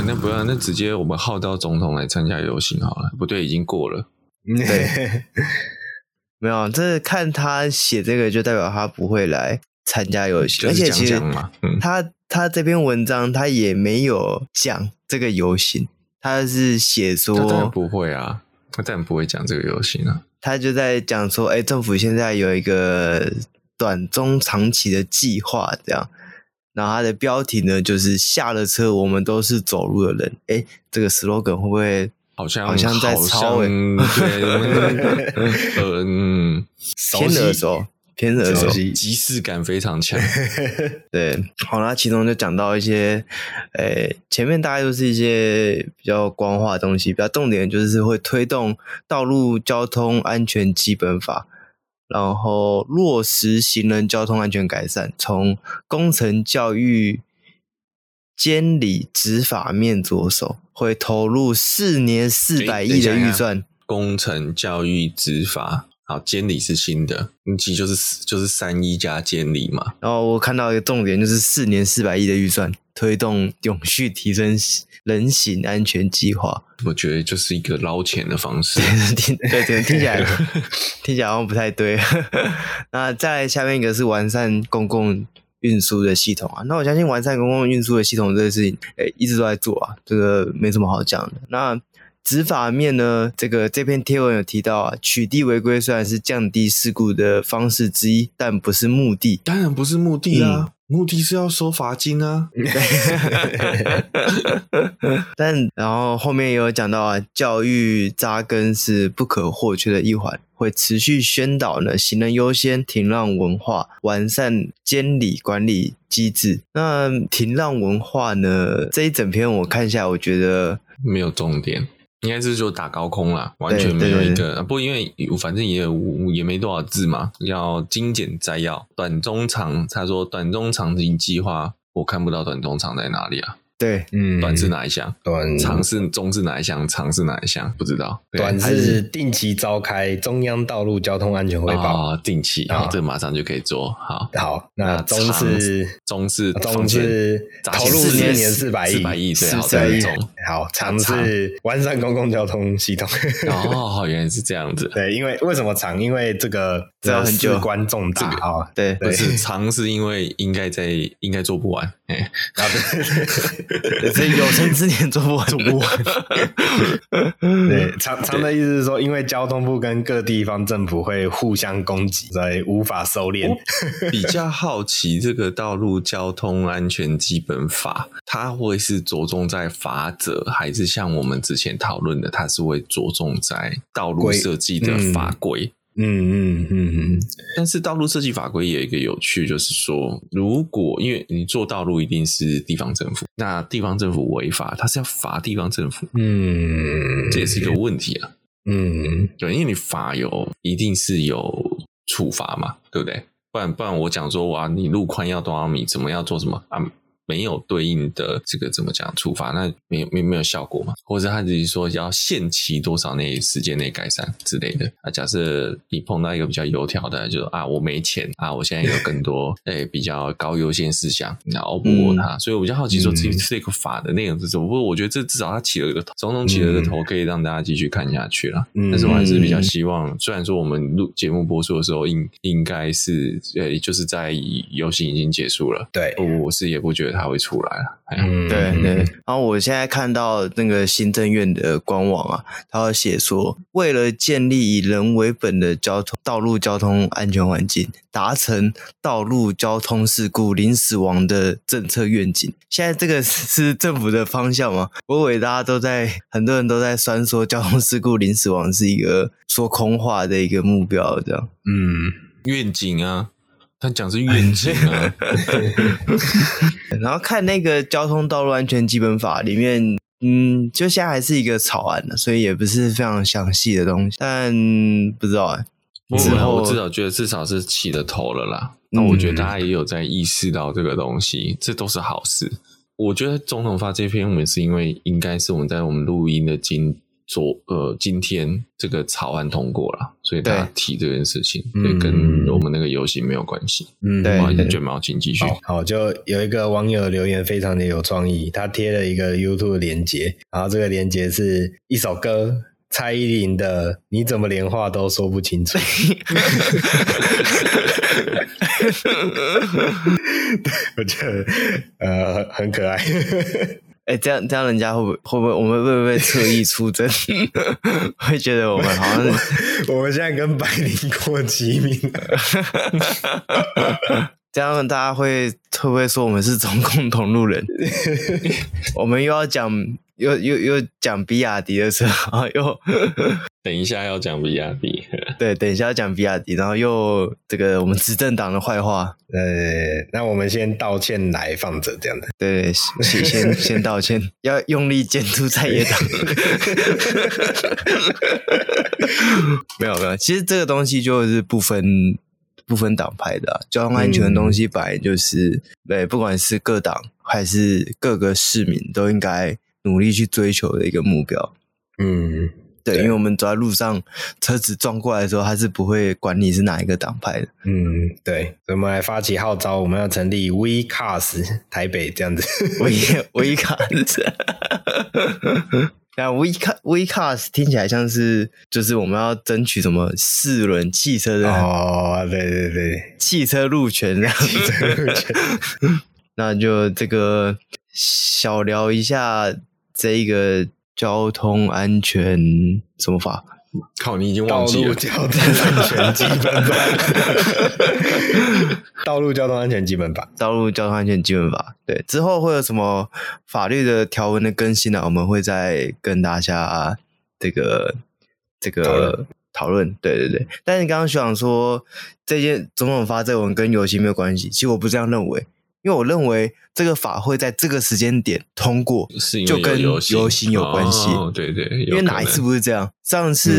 欸，那不要，那直接我们号召总统来参加游行好了。不对，已经过了。对，没有，这看他写这个就代表他不会来参加游行，而且其实他他这篇文章他也没有讲这个游行，他是写说他当然不会啊，他当然不会讲这个游行啊，他就在讲说，哎，政府现在有一个短中长期的计划，这样。然后它的标题呢，就是下了车，我们都是走路的人。哎，这个 slogan 会不会好像好像在抄？对，嗯，偏耳熟，偏耳熟，即视感非常强。对，好，那其中就讲到一些，诶，前面大概都是一些比较官话的东西，比较重点就是会推动道路交通安全基本法。然后落实行人交通安全改善，从工程、教育、监理、执法面着手，会投入四年四百亿的预算。工程、教育、执法，好，监理是新的，其实就是就是三一加监理嘛。然后我看到一个重点，就是四年四百亿的预算，推动永续提升人行安全计划。我觉得就是一个捞钱的方式，听对，听起来听起来好像不太对。那再下面一个是完善公共运输的系统啊，那我相信完善公共运输的系统这个事情，诶，一直都在做啊，这个没什么好讲的。那执法面呢，这个这篇贴文有提到啊，取缔违规虽然是降低事故的方式之一，但不是目的，当然不是目的啊。嗯目的是要收罚金啊，但然后后面也有讲到啊，教育扎根是不可或缺的一环，会持续宣导呢，行人优先、停让文化，完善监理管理机制。那停让文化呢，这一整篇我看下来，我觉得没有重点。应该是就打高空啦，完全没有一个。不过因为反正也也没多少字嘛，要精简摘要，短中长。他说短中长型计划，我看不到短中长在哪里啊。对，嗯，短是哪一项？短长是中是哪一项？长是哪一项？不知道。短是定期召开中央道路交通安全汇报，哦，定期，然后这马上就可以做好。好，那中是中是中是投入四年四百亿，四百亿对，四百亿。好，长是完善公共交通系统。哦，原来是这样子。对，因为为什么长？因为这个这要很久，事关重大啊。对，不是长是因为应该在应该做不完。哎，啊对。所以有生之年做不完，做不完。对，常常的意思是说，因为交通部跟各地方政府会互相攻击，所以无法收敛。比较好奇，这个道路交通安全基本法，它会是着重在法则，还是像我们之前讨论的，它是会着重在道路设计的法规？嗯嗯嗯嗯，但是道路设计法规也有一个有趣，就是说，如果因为你做道路一定是地方政府，那地方政府违法，他是要罚地方政府，嗯，这也是一个问题啊，嗯，对，因为你罚有一定是有处罚嘛，对不对？不然不然我讲说哇，你路宽要多少米，怎么要做什么啊？没有对应的这个怎么讲处罚，那没有没没有效果嘛？或者他只是说要限期多少内时间内改善之类的啊？假设你碰到一个比较油条的，就是啊，我没钱啊，我现在有更多诶 比较高优先事项，然后不过他，所以我比较好奇说，这这个法的内容是什么？不过我觉得这至少他起了一个头，总统起了一个头，可以让大家继续看下去了。但是我还是比较希望，虽然说我们录节目播出的时候应应该是呃，就是在游行已经结束了，对，我是也不觉得他。他会出来了，嗯，对对。然后我现在看到那个行政院的官网啊，它会写说，为了建立以人为本的交通道路交通安全环境，达成道路交通事故零死亡的政策愿景。现在这个 是政府的方向吗？我以为大家都在，很多人都在酸说交通事故零死亡是一个说空话的一个目标，这样。嗯，愿景啊。他讲是愿景啊，然后看那个交通道路安全基本法里面，嗯，就现在还是一个草案呢，所以也不是非常详细的东西，但不知道哎。之后我至少觉得至少是起了头了啦。那我觉得大家也有在意识到这个东西，这都是好事。我觉得总统发这篇文是因为应该是我们在我们录音的今昨呃今天这个草案通过了，所以大家提这件事情，对，跟我们那个游戏没有关系。嗯，对，卷毛请继续。好，好，就有一个网友留言非常的有创意，他贴了一个 YouTube 连接，然后这个连接是一首歌。蔡依林的，你怎么连话都说不清楚？我觉得呃很可爱。哎、欸，这样这样，人家会不会会不会我们会不会特意出征？会觉得我们好像我，我们现在跟百灵过齐名。这样大家会会不会说我们是中共同路人？我们又要讲。又又又讲比亚迪的车，然后又等一下要讲比亚迪，对，等一下要讲比亚迪，然后又这个我们执政党的坏话，呃，那我们先道歉来放着这样的，对，先先先道歉，要用力监督在野党，没有没有，其实这个东西就是不分不分党派的、啊，交通安全的东西本来就是，嗯、对，不管是各党还是各个市民都应该。努力去追求的一个目标，嗯，对，因为我们走在路上，车子撞过来的时候，他是不会管你是哪一个党派的，嗯，对，所以我们来发起号召，我们要成立 We Cars 台北这样子，We We Cars，那 We Car We Cars 听起来像是就是我们要争取什么四轮汽车的哦，对对对，汽车路权这样。子，汽车路权，那就这个小聊一下。这一个交通安全什么法？靠，你已经忘记了。道路交通安全基本法。道路交通安全基本法。道路交通安全基本法。对，之后会有什么法律的条文的更新呢？我们会再跟大家这个这个讨论。对对对。但是你刚刚想说这件总统发这个文跟游戏没有关系，其实我不这样认为。因为我认为这个法会在这个时间点通过，就跟游行有关系。哦，对对，因为哪一次不是这样？上次，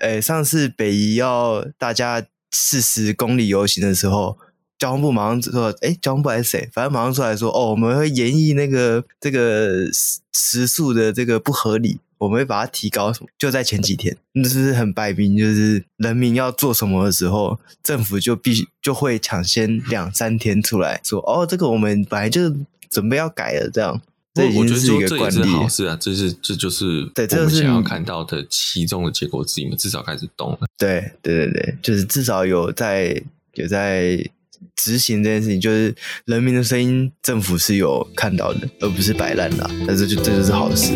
嗯、诶上次北宜要大家四十公里游行的时候，交通部马上说：“诶交通部还是谁？反正马上出来说，哦，我们会研议那个这个时速的这个不合理。”我们会把它提高，就在前几天，那是不是很摆明？就是人民要做什么的时候，政府就必须就会抢先两三天出来说：“哦，这个我们本来就准备要改了。”这样，这已经是一个惯例。好事啊，这是这就是对，这是想要看到的其中的结果之一。至少开始动了。对对对对，就是至少有在有在执行这件事情，就是人民的声音，政府是有看到的，而不是摆烂的。但是就这就是好事。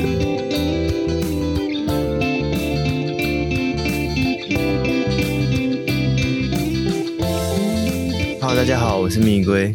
大家好，我是蜜龟，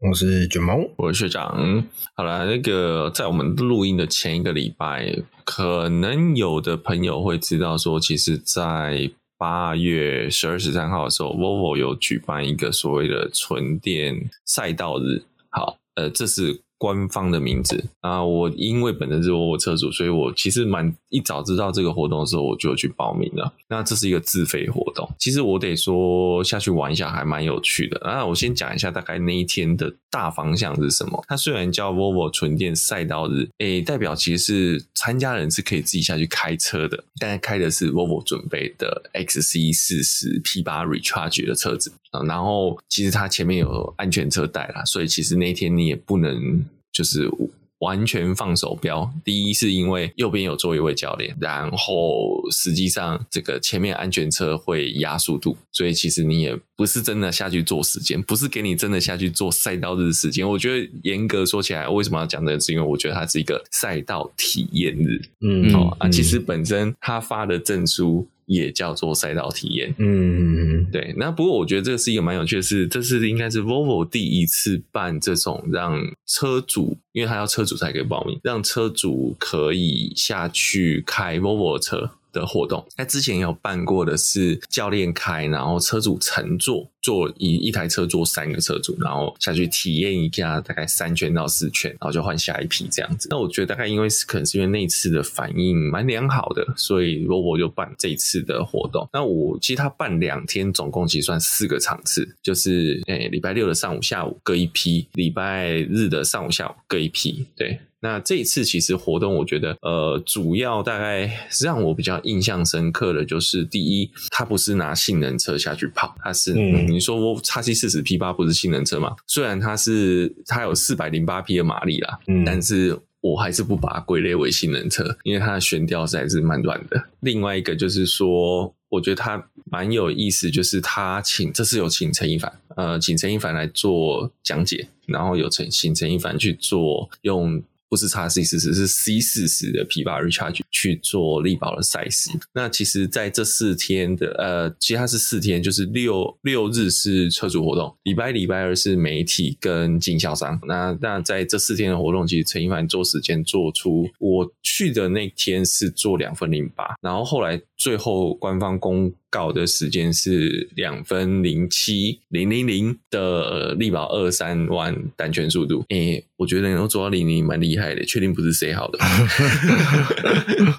我是卷毛，我是学长。好了，那个在我们录音的前一个礼拜，可能有的朋友会知道说，其实，在八月十二、十三号的时候，Volvo 有举办一个所谓的纯电赛道日。好，呃，这是。官方的名字啊，我因为本身是沃尔沃车主，所以我其实蛮一早知道这个活动的时候，我就去报名了。那这是一个自费活动，其实我得说下去玩一下还蛮有趣的。那我先讲一下大概那一天的大方向是什么。它虽然叫 Volvo 纯电赛道日，诶，代表其实是参加人是可以自己下去开车的，但开的是 Volvo 准备的 XC 四十 P 八 Recharge 的车子啊。然后其实它前面有安全车带啦，所以其实那天你也不能。就是完全放手飙。第一是因为右边有坐一位教练，然后实际上这个前面安全车会压速度，所以其实你也不是真的下去做时间，不是给你真的下去做赛道日时间。我觉得严格说起来，为什么要讲这个？是因为我觉得它是一个赛道体验日。嗯，哦啊，其实本身他发的证书。也叫做赛道体验，嗯，对。那不过我觉得这个是一个蛮有趣的事，这是应该是 Volvo 第一次办这种让车主，因为他要车主才可以报名，让车主可以下去开 Volvo 车的活动。那之前有办过的是教练开，然后车主乘坐。坐一一台车坐三个车主，然后下去体验一下大概三圈到四圈，然后就换下一批这样子。那我觉得大概因为是可能是因为那次的反应蛮良好的，所以罗伯就办这一次的活动。那我其实他办两天，总共其实算四个场次，就是诶礼拜六的上午下午各一批，礼拜日的上午下午各一批，对。那这一次其实活动，我觉得呃，主要大概让我比较印象深刻的就是，第一，它不是拿性能车下去跑，它是、嗯、你说我 XC40 P8 不是性能车嘛？虽然它是它有四百零八匹的马力啦，嗯，但是我还是不把它归类为性能车，因为它的悬吊实在是蛮软的。另外一个就是说，我觉得它蛮有意思，就是他请这次有请陈一凡，呃，请陈一凡来做讲解，然后有请请陈一凡去做用。不是 XC40，是 C 四十的 P8 Recharge 去做力宝的赛事。那其实在这四天的呃，其实它是四天，就是六六日是车主活动，礼拜礼拜二是媒体跟经销商。那那在这四天的活动，其实陈一凡做时间做出，我去的那天是做两分零八，然后后来最后官方公告的时间是两分零七零零零的力宝二三万单圈速度。诶，我觉得能够做到零零蛮厉害的，确定不是谁好的？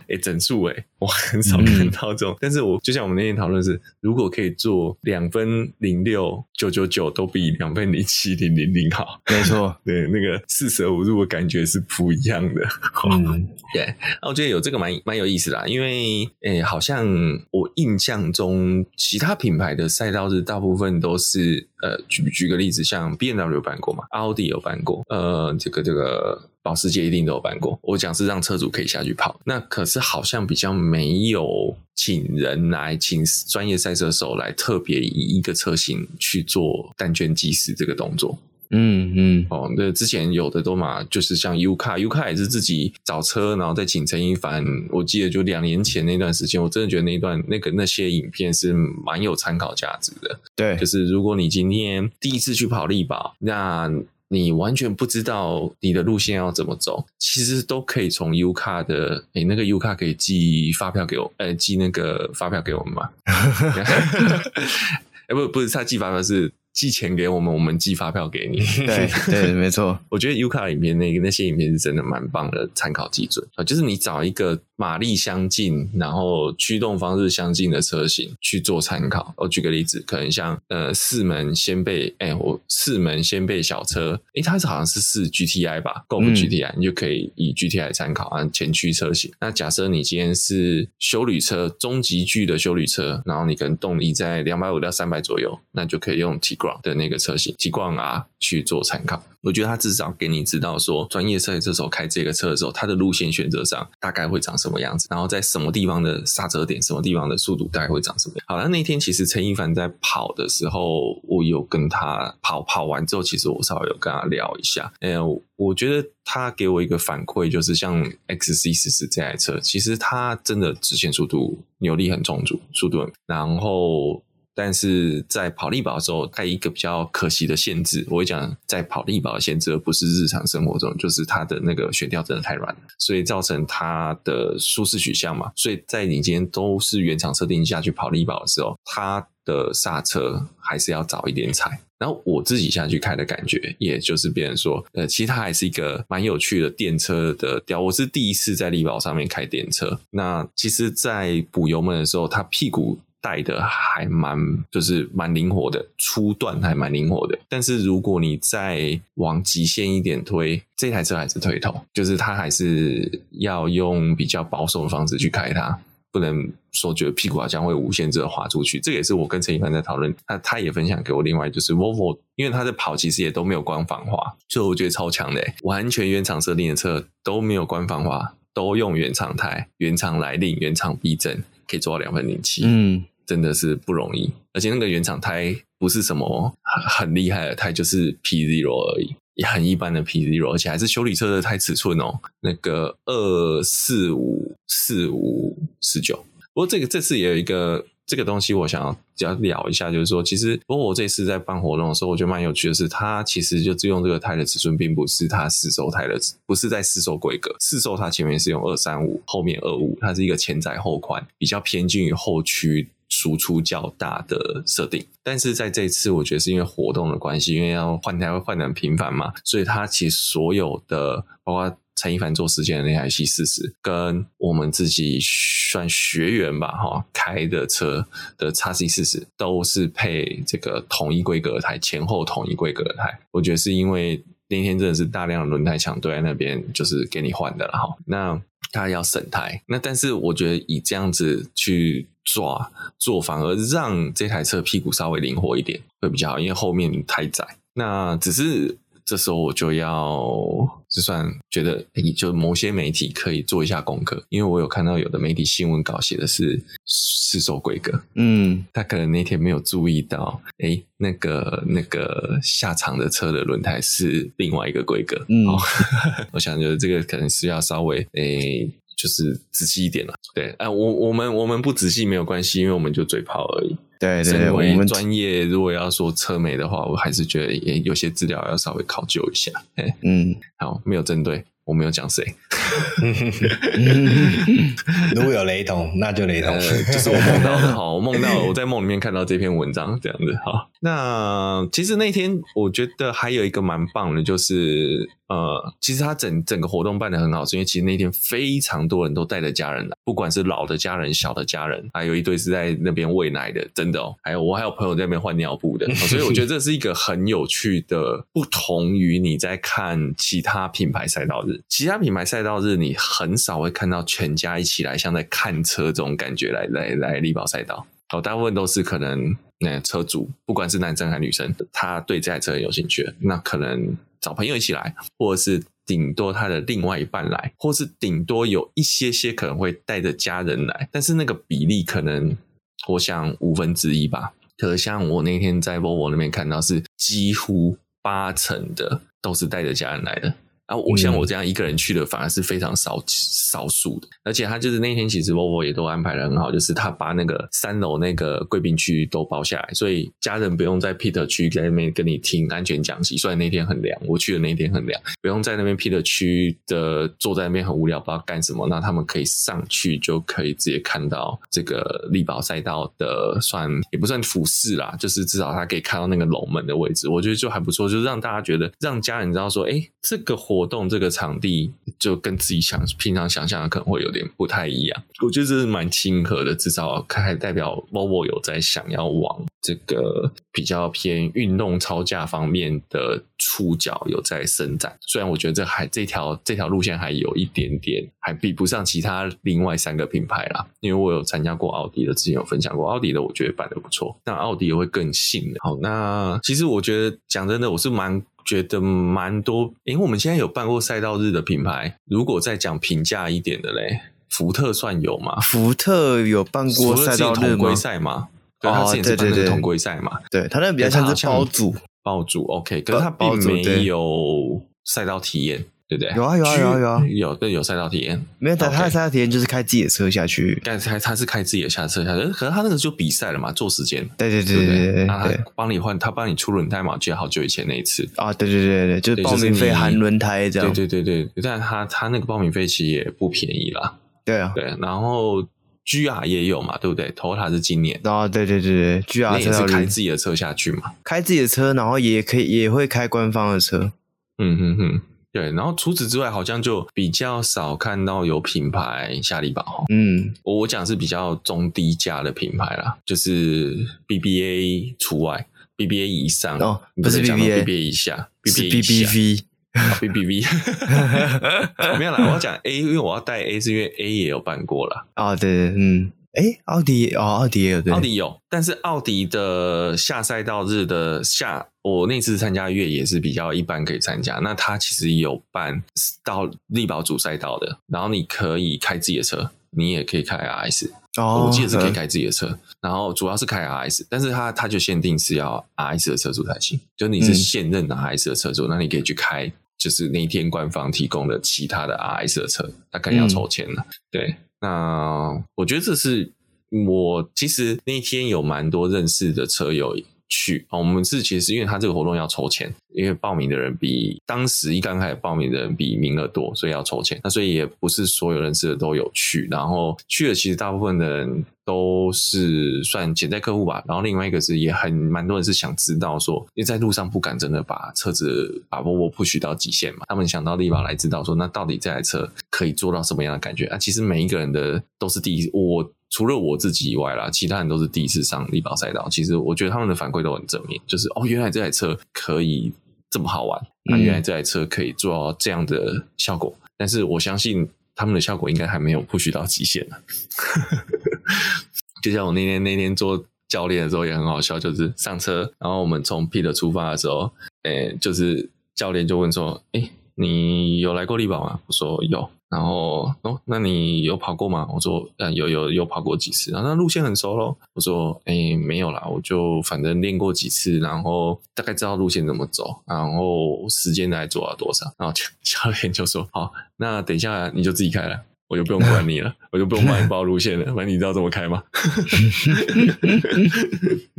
诶，整数诶，我很少看到这种。嗯、但是我就像我们那天讨论是，如果可以做两分零六九九九，都比两分零七零零零好。没错，对，那个四舍五入的感觉是不一样的。嗯，对。那我觉得有这个蛮蛮有意思的，因为诶，好像我印象中。其他品牌的赛道日大部分都是呃，举举个例子，像 BMW 有办过嘛，奥迪有办过，呃，这个这个保时捷一定都有办过。我讲是让车主可以下去跑，那可是好像比较没有请人来，请专业赛车手来特别以一个车型去做单圈计时这个动作。嗯嗯，哦，那之前有的都嘛，就是像 U 卡，U 卡也是自己找车，然后再请陈一凡。我记得就两年前那段时间，我真的觉得那一段那个那些影片是蛮有参考价值的。对，就是如果你今天第一次去跑力宝，那你完全不知道你的路线要怎么走，其实都可以从 U 卡的，诶，那个 U 卡可以寄发票给我，呃，寄那个发票给我们吗？哎，不，不是他寄发票是。寄钱给我们，我们寄发票给你。对 对，没错。我觉得 U 卡里面那个那些影片是真的蛮棒的参考基准啊，就是你找一个马力相近，然后驱动方式相近的车型去做参考。我举个例子，可能像呃四门掀背，哎，我四门掀背小车，哎，它是好像是四 GTI 吧，Golf GTI，你就可以以 GTI 参考啊前驱车型。那假设你今天是修旅车，中级距的修旅车，然后你可能动力在两百五到三百左右，那就可以用 Tiguan 的那个车型，Tiguan R 去做参考，我觉得它至少给你知道说，专业赛车手开这个车的时候，它的路线选择上大概会长什么什么样子，然后在什么地方的刹车点，什么地方的速度大概会长什么样。好了，那天其实陈一凡在跑的时候，我有跟他跑，跑完之后，其实我稍微有跟他聊一下。哎，我觉得他给我一个反馈，就是像 XC 四四这台车，其实它真的直线速度扭力很充足，速度很，然后。但是在跑力宝的时候，它一个比较可惜的限制，我会讲在跑力宝的限制，而不是日常生活中，就是它的那个悬吊真的太软，所以造成它的舒适取向嘛。所以在你今天都是原厂设定下去跑力宝的时候，它的刹车还是要早一点踩。然后我自己下去开的感觉，也就是别人说，呃，其实它还是一个蛮有趣的电车的调。我是第一次在力宝上面开电车，那其实，在补油门的时候，它屁股。带的还蛮，就是蛮灵活的，初段还蛮灵活的。但是如果你再往极限一点推，这台车还是推头，就是它还是要用比较保守的方式去开它，不能说觉得屁股好像会无限制的滑出去。这也是我跟陈一凡在讨论，他他也分享给我。另外就是 Volvo，因为他在跑其实也都没有官防滑，所以我觉得超强的，完全原厂设定的车都没有官防滑，都用原厂胎、原厂来令、原厂避震。可以做到两分零七，嗯，真的是不容易。而且那个原厂胎不是什么很很厉害的胎，就是 P Zero 而已，也很一般的 P Zero，而且还是修理车的胎尺寸哦，那个二四五四五十九。不过这个这次也有一个。这个东西我想要聊一下，就是说，其实不过我这次在办活动的时候，我觉得蛮有趣的是，它其实就用这个胎的尺寸，并不是它试售胎的，不是在试售规格。试售它前面是用二三五，后面二五，它是一个前窄后宽，比较偏近于后驱输出较大的设定。但是在这一次，我觉得是因为活动的关系，因为要换胎会换得很频繁嘛，所以它其实所有的包括。陈一凡做时间的那台 C 四十，跟我们自己算学员吧，哈，开的车的 XC 四十都是配这个统一规格的台，前后统一规格的台。我觉得是因为那天真的是大量的轮胎抢堆在那边，就是给你换的了哈。那他要省台，那但是我觉得以这样子去抓做，反而让这台车屁股稍微灵活一点会比较好，因为后面太窄。那只是。这时候我就要就算觉得，就某些媒体可以做一下功课，因为我有看到有的媒体新闻稿写的是市售规格，嗯，他可能那天没有注意到，哎，那个那个下场的车的轮胎是另外一个规格，嗯，我想觉得这个可能是要稍微诶。就是仔细一点了，对，哎，我我们我们不仔细没有关系，因为我们就嘴炮而已。对对对，我们专业如果要说车媒的话，我还是觉得也有些资料要稍微考究一下。嗯，好，没有针对。我没有讲谁 如果有雷同，那就雷同。呃、就是我梦到的，好，我梦到我在梦里面看到这篇文章这样子。好，那其实那天我觉得还有一个蛮棒的，就是呃，其实他整整个活动办得很好，是因为其实那天非常多人都带着家人来，不管是老的家人、小的家人，还有一堆是在那边喂奶的，真的哦。还有我还有朋友在那边换尿布的，所以我觉得这是一个很有趣的，不同于你在看其他品牌赛道日。其他品牌赛道日，你很少会看到全家一起来，像在看车这种感觉来来来力宝赛道。好，大部分都是可能那车主，不管是男生还是女生，他对这台车有兴趣，那可能找朋友一起来，或者是顶多他的另外一半来，或是顶多有一些些可能会带着家人来，但是那个比例可能我想五分之一吧。可像我那天在 v o v o 那边看到，是几乎八成的都是带着家人来的。啊，我像我这样一个人去的，反而是非常少少数的。而且他就是那天其实 Volvo 也都安排的很好，就是他把那个三楼那个贵宾区都包下来，所以家人不用在 Peter 区在那边跟你听安全讲习。虽然那天很凉，我去的那天很凉，不用在那边 Peter 区的坐在那边很无聊，不知道干什么。那他们可以上去就可以直接看到这个力宝赛道的，算也不算俯视啦，就是至少他可以看到那个龙门的位置。我觉得就还不错，就是让大家觉得让家人知道说，哎、欸，这个活。活动这个场地就跟自己想平常想象的可能会有点不太一样，我觉得这是蛮亲和的，至少还代表 Volvo 有在想要往这个比较偏运动超价方面的触角有在伸展。虽然我觉得这还这条这条路线还有一点点还比不上其他另外三个品牌啦，因为我有参加过奥迪的，之前有分享过奥迪的，我觉得办得不错，但奥迪也会更信的。好，那其实我觉得讲真的，我是蛮。觉得蛮多，因为我们现在有办过赛道日的品牌，如果再讲平价一点的嘞，福特算有吗？福特有办过赛道日吗？赛吗？对，他之前是办的同规赛嘛？对，他那比较像是包组，包组 OK，可是他并没有赛道体验。对不对？有啊有啊有啊有啊。有对有赛道体验，没有他他的赛道体验就是开自己的车下去，但他他是开自己的下车下去，可是他那个就比赛了嘛，做时间，对对对对对对，那他帮你换，他帮你出轮胎嘛，记得好久以前那一次。啊，对对对对，就是报名费含轮胎这样，对对对对，但他他那个报名费其实也不便宜啦，对啊。对，然后 GR 也有嘛，对不对？Toyota 是今年。啊，对对对对，GR 也是开自己的车下去嘛，开自己的车，然后也可以也会开官方的车，嗯哼哼。对，然后除此之外，好像就比较少看到有品牌下力宝。嗯，我我讲是比较中低价的品牌啦，就是 BBA 除外，BBA 以上哦，不是 BBA，BBA 以下，BBV，BBV，没有啦，我要讲 A，因为我要带 A，是因为 A 也有办过了。哦，对对，嗯。哎，奥迪哦，奥迪也有，对，奥迪有，但是奥迪的下赛道日的下，我那次参加越野是比较一般，可以参加。那他其实有办到力宝主赛道的，然后你可以开自己的车，你也可以开 RS，哦，我记得是可以开自己的车，嗯、然后主要是开 RS，但是他他就限定是要 RS 的车主才行，就你是现任的 RS 的车主，嗯、那你可以去开，就是那一天官方提供的其他的 RS 的车，他肯定要抽签了，嗯、对。那我觉得这是我其实那天有蛮多认识的车友去，我们是其实因为他这个活动要筹钱，因为报名的人比当时一刚开始报名的人比名额多，所以要筹钱。那所以也不是所有认识的都有去，然后去了其实大部分的人都是算潜在客户吧。然后另外一个是也很蛮多人是想知道说，因为在路上不敢真的把车子把 Volvo push 到极限嘛，他们想到丽宝来知道说，那到底这台车可以做到什么样的感觉啊？其实每一个人的都是第一，我除了我自己以外啦，其他人都是第一次上力宝赛道。其实我觉得他们的反馈都很正面，就是哦，原来这台车可以这么好玩，那、原来这台车可以做到这样的效果。但是我相信。他们的效果应该还没有 push 到极限呢。就像我那天那天做教练的时候也很好笑，就是上车，然后我们从 pit 出发的时候，诶，就是教练就问说：“诶，你有来过丽宝吗？”我说有。然后哦，那你有跑过吗？我说，嗯，有有有跑过几次。然后那路线很熟咯。我说，哎，没有啦，我就反正练过几次，然后大概知道路线怎么走，然后时间大概做到多少。然后教 练就说，好，那等一下你就自己开了。我就不用管你了，我就不用帮你报路线了。反正你知道怎么开吗？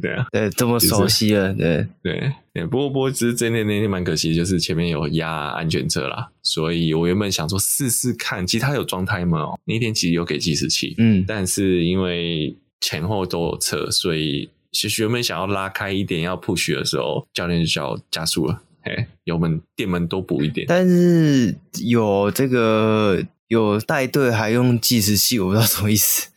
对啊，对，这么熟悉了，对对对。不过不过，只是真的那天蛮可惜，就是前面有压安全车啦，所以我原本想说试试看，其实他有装胎门哦。那天其实有给计时器，嗯，但是因为前后都有车，所以其实原本想要拉开一点要 push 的时候，教练就叫我加速了，哎，油门、电门都补一点。但是有这个。有带队还用计时器，我不知道什么意思。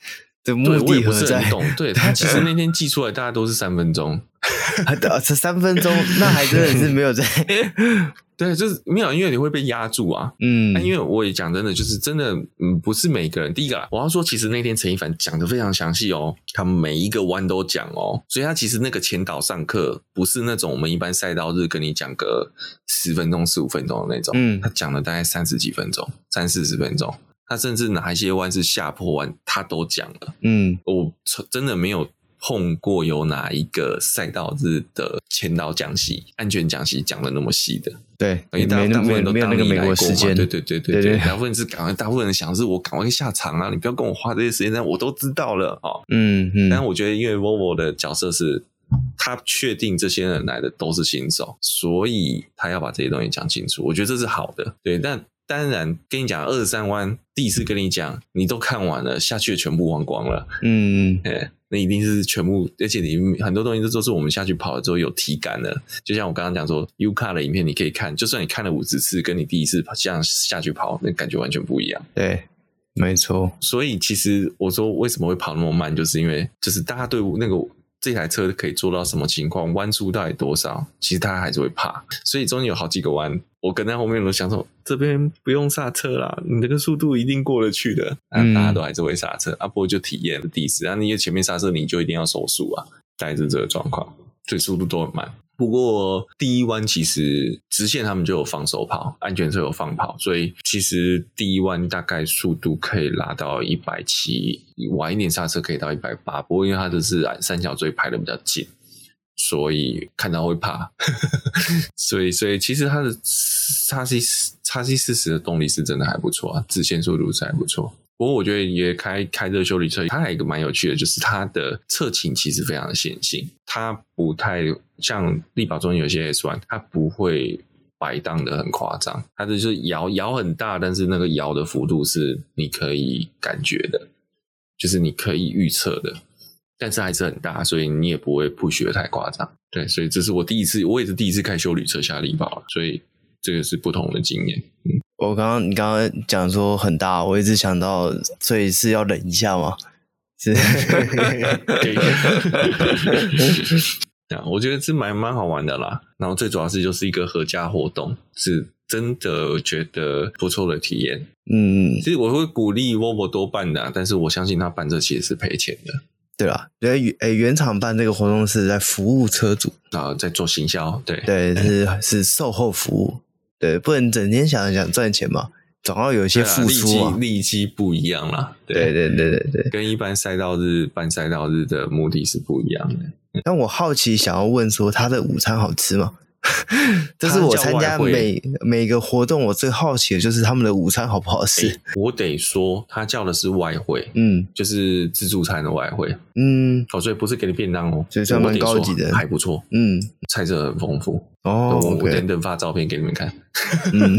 的目的何在？懂？对，他其实 那天计出来，大家都是三分钟。啊，这三分钟，那还真的是没有在。对，就是没有，因为你会被压住啊。嗯，因为我也讲真的，就是真的，嗯，不是每个人。第一个啦，我要说，其实那天陈一凡讲的非常详细哦，他每一个弯都讲哦，所以他其实那个前导上课不是那种我们一般赛道日跟你讲个十分钟、十五分钟的那种，嗯，他讲了大概三十几分钟，三四十分钟，他甚至哪一些弯是下坡弯，他都讲了。嗯，我真的没有。碰过有哪一个赛道日的前导讲习、安全讲习讲的那么细的？对，因为大部分都当你来过嘛。对对对对对对，大部分是赶快，大部分人想是我赶快下场啊！你不要跟我花这些时间，但我都知道了哦。嗯嗯。但我觉得，因为 Volvo 的角色是，他确定这些人来的都是新手，所以他要把这些东西讲清楚。我觉得这是好的。对，但当然跟你讲二十三弯，第一次跟你讲，你都看完了，下去全部忘光了。嗯嗯。那一定是全部，而且你很多东西都是我们下去跑了之后有体感的。就像我刚刚讲说，U-Car 的影片你可以看，就算你看了五十次，跟你第一次这样下去跑，那感觉完全不一样。对，没错。所以其实我说为什么会跑那么慢，就是因为就是大家对那个。这台车可以做到什么情况？弯速到底多少？其实他还是会怕，所以中间有好几个弯，我跟在后面都想说，这边不用刹车啦，你这个速度一定过得去的。啊，大家都还是会刹车，啊，不过就体验了第一次，然后你前面刹车，你就一定要手速啊，大概是这个状况，所以速度都很慢。不过第一弯其实直线他们就有放手跑，安全车有放跑，所以其实第一弯大概速度可以拉到一百七，晚一点刹车可以到一百八。不过因为它的是三角锥排的比较近，所以看到会怕。所以所以其实它的 XC XC40 的动力是真的还不错啊，直线速度是还不错。不过我觉得也开开这个休旅车，它还有一个蛮有趣的，就是它的侧倾其实非常的线性，它不太像力宝中有些 S1，它不会摆荡的很夸张，它的就是摇摇很大，但是那个摇的幅度是你可以感觉的，就是你可以预测的，但是还是很大，所以你也不会 push 得太夸张。对，所以这是我第一次，我也是第一次开修旅车下丽宝了，所以这个是不同的经验。嗯。我刚刚你刚刚讲说很大，我一直想到，所以是要忍一下吗？是，我觉得是蛮蛮好玩的啦。然后最主要是就是一个合家活动，是真的觉得不错的体验。嗯，其实我会鼓励 Volvo 多办的，但是我相信他办这其实是赔钱的。对啦，对原诶原厂办这个活动是在服务车主啊，在做行销，对对是是售后服务。对，不能整天想着想赚钱嘛，总要有一些付出啊。利基不一样啦，对对对对对，跟一般赛道日办赛道日的目的是不一样的。但我好奇想要问说，他的午餐好吃吗？这是我参加每每个活动，我最好奇的就是他们的午餐好不好吃。我得说，他叫的是外汇，嗯，就是自助餐的外汇，嗯，哦，所以不是给你便当哦，所以算蛮高级的，还不错，嗯，菜色很丰富。哦，我我等等发照片给你们看，嗯，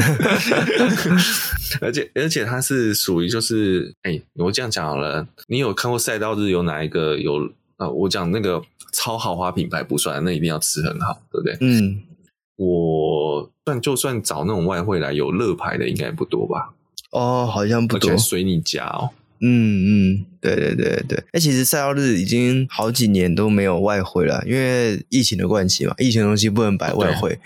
而且而且它是属于就是，哎，我这样讲好了，你有看过赛道日有哪一个有啊？我讲那个超豪华品牌不算，那一定要吃很好，对不对？嗯。我算就算找那种外汇来有乐牌的，应该不多吧？哦，好像不多，随你夹哦。嗯嗯，对对对对。哎，其实赛道日已经好几年都没有外汇了，因为疫情的关系嘛，疫情的东西不能摆外汇。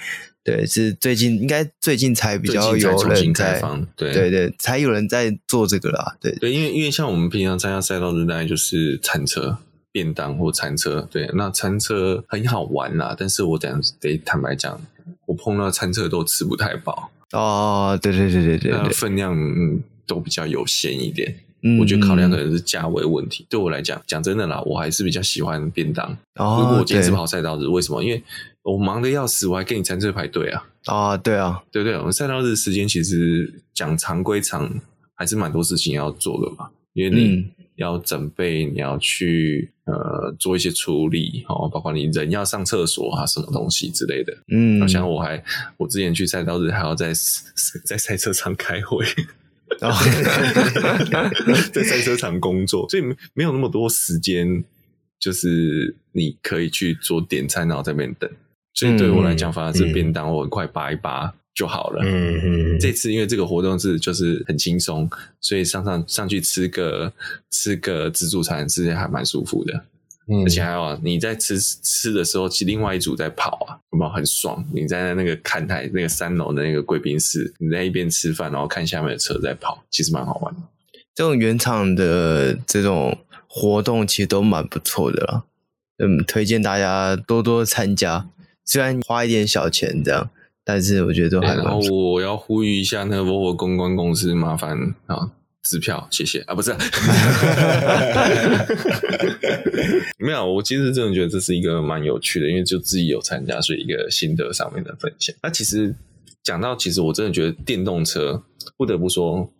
对，是最近应该最近才比较有人在，对对对，才有人在做这个啦。对对，因为因为像我们平常参加赛道日，大概就是铲车。便当或餐车，对，那餐车很好玩啦。但是我讲得坦白讲，我碰到餐车都吃不太饱哦。对对对对对，对，分量嗯都比较有限一点。嗯，我觉得考量可能是价位问题。对我来讲，讲真的啦，我还是比较喜欢便当。哦，如果我今天是跑赛道日，为什么？因为我忙得要死，我还跟你餐车排队啊。啊，对啊，对不对？我们赛道日时间其实讲长归长，还是蛮多事情要做的嘛。因为你要准备，你要去。呃，做一些处理哦，包括你人要上厕所啊，什么东西之类的。嗯，好像我还我之前去赛道日还要在在赛车场开会，然后、在赛车场工作，所以没有那么多时间，就是你可以去做点餐，然后在那边等。所以对我来讲，反而是便当，我很快扒一扒。就好了。嗯嗯，这次因为这个活动是就是很轻松，所以上上上去吃个吃个自助餐，其实还蛮舒服的。嗯，而且还有你在吃吃的时候，其实另外一组在跑啊，有没有很爽？你在那个看台那个三楼的那个贵宾室，你在一边吃饭，然后看下面的车在跑，其实蛮好玩的。这种原厂的这种活动其实都蛮不错的啦，嗯，推荐大家多多参加，虽然花一点小钱这样。但是我觉得都还好。然后我要呼吁一下那个 Volvo 公关公司，麻烦啊，支票谢谢啊，不是，没有，我其实真的觉得这是一个蛮有趣的，因为就自己有参加，所以一个心得上面的分享。那其实讲到，其实我真的觉得电动车不得不说。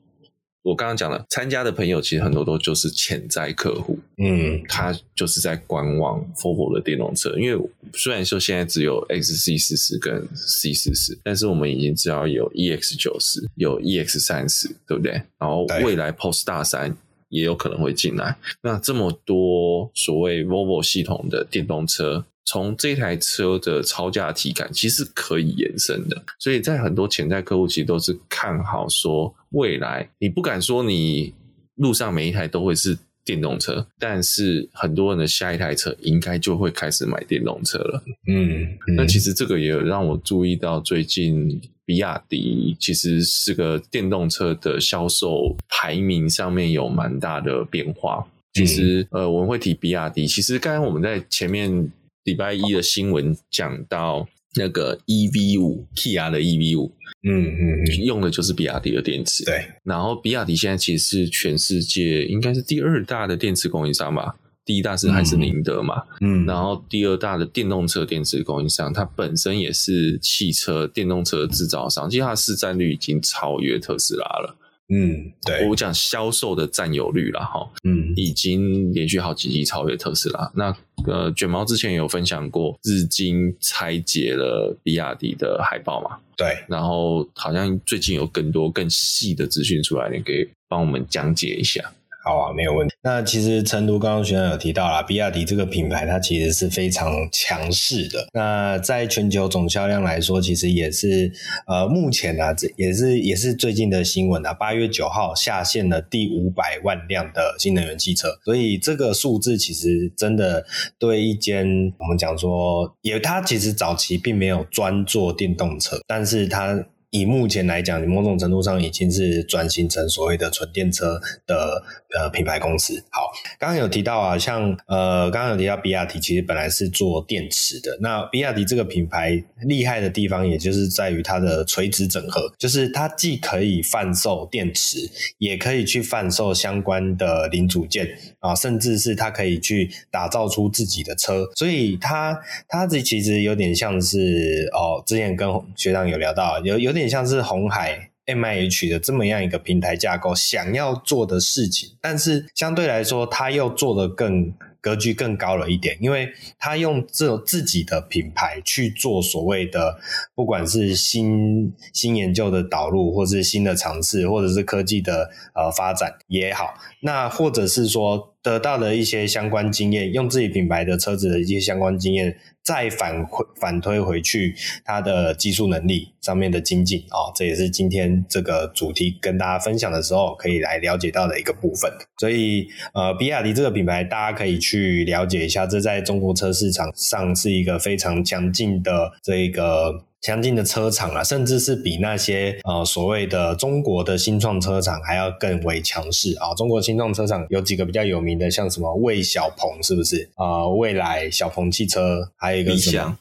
我刚刚讲了，参加的朋友其实很多都就是潜在客户，嗯，他就是在观望 f o r o 的电动车。因为虽然说现在只有 XC 四十跟 C 四十，但是我们已经知道有 EX 九十，有 EX 三十，对不对？然后未来 Polestar 3也有可能会进来。那这么多所谓 Volvo 系统的电动车。从这台车的超价体感，其实可以延伸的，所以在很多潜在客户其实都是看好说未来。你不敢说你路上每一台都会是电动车，但是很多人的下一台车应该就会开始买电动车了。嗯，嗯，那其实这个也有让我注意到，最近比亚迪其实是个电动车的销售排名上面有蛮大的变化。其实，嗯、呃，我们会提比亚迪，其实刚刚我们在前面。礼拜一的新闻讲到那个 EV 五，Kia 的 EV 五，嗯嗯嗯，用的就是比亚迪的电池。对，然后比亚迪现在其实是全世界应该是第二大的电池供应商吧，第一大是还是宁德嘛，嗯，然后第二大的电动车电池供应商，它本身也是汽车电动车制造商，其实它的市占率已经超越特斯拉了。嗯，对，我讲销售的占有率了哈，嗯，已经连续好几季超越特斯拉。那呃，卷毛之前有分享过，日经拆解了比亚迪的海报嘛？对，然后好像最近有更多更细的资讯出来，你可以帮我们讲解一下。好啊，没有问题。那其实成都刚刚学长有提到啦，比亚迪这个品牌它其实是非常强势的。那在全球总销量来说，其实也是呃，目前啊，这也是也是最近的新闻啊，八月九号下线了第五百万辆的新能源汽车。所以这个数字其实真的对一间我们讲说，也它其实早期并没有专做电动车，但是它。以目前来讲，某种程度上已经是转型成所谓的纯电车的呃品牌公司。好，刚刚有提到啊，像呃刚刚有提到比亚迪，其实本来是做电池的。那比亚迪这个品牌厉害的地方，也就是在于它的垂直整合，就是它既可以贩售电池，也可以去贩售相关的零组件啊，甚至是它可以去打造出自己的车。所以它它这其实有点像是哦，之前跟学长有聊到，有有点。有点像是红海 MIH 的这么样一个平台架构想要做的事情，但是相对来说，他又做得更格局更高了一点，因为他用这自己的品牌去做所谓的，不管是新新研究的导入，或是新的尝试，或者是科技的呃发展也好，那或者是说得到的一些相关经验，用自己品牌的车子的一些相关经验。再反回反推回去，它的技术能力上面的精进啊，这也是今天这个主题跟大家分享的时候可以来了解到的一个部分。所以，呃，比亚迪这个品牌，大家可以去了解一下，这在中国车市场上是一个非常强劲的这个。强劲的车厂啊，甚至是比那些呃所谓的中国的新创车厂还要更为强势啊！中国新创车厂有几个比较有名的，像什么魏小鹏是不是啊、呃？蔚来、小鹏汽车，还有一个？理想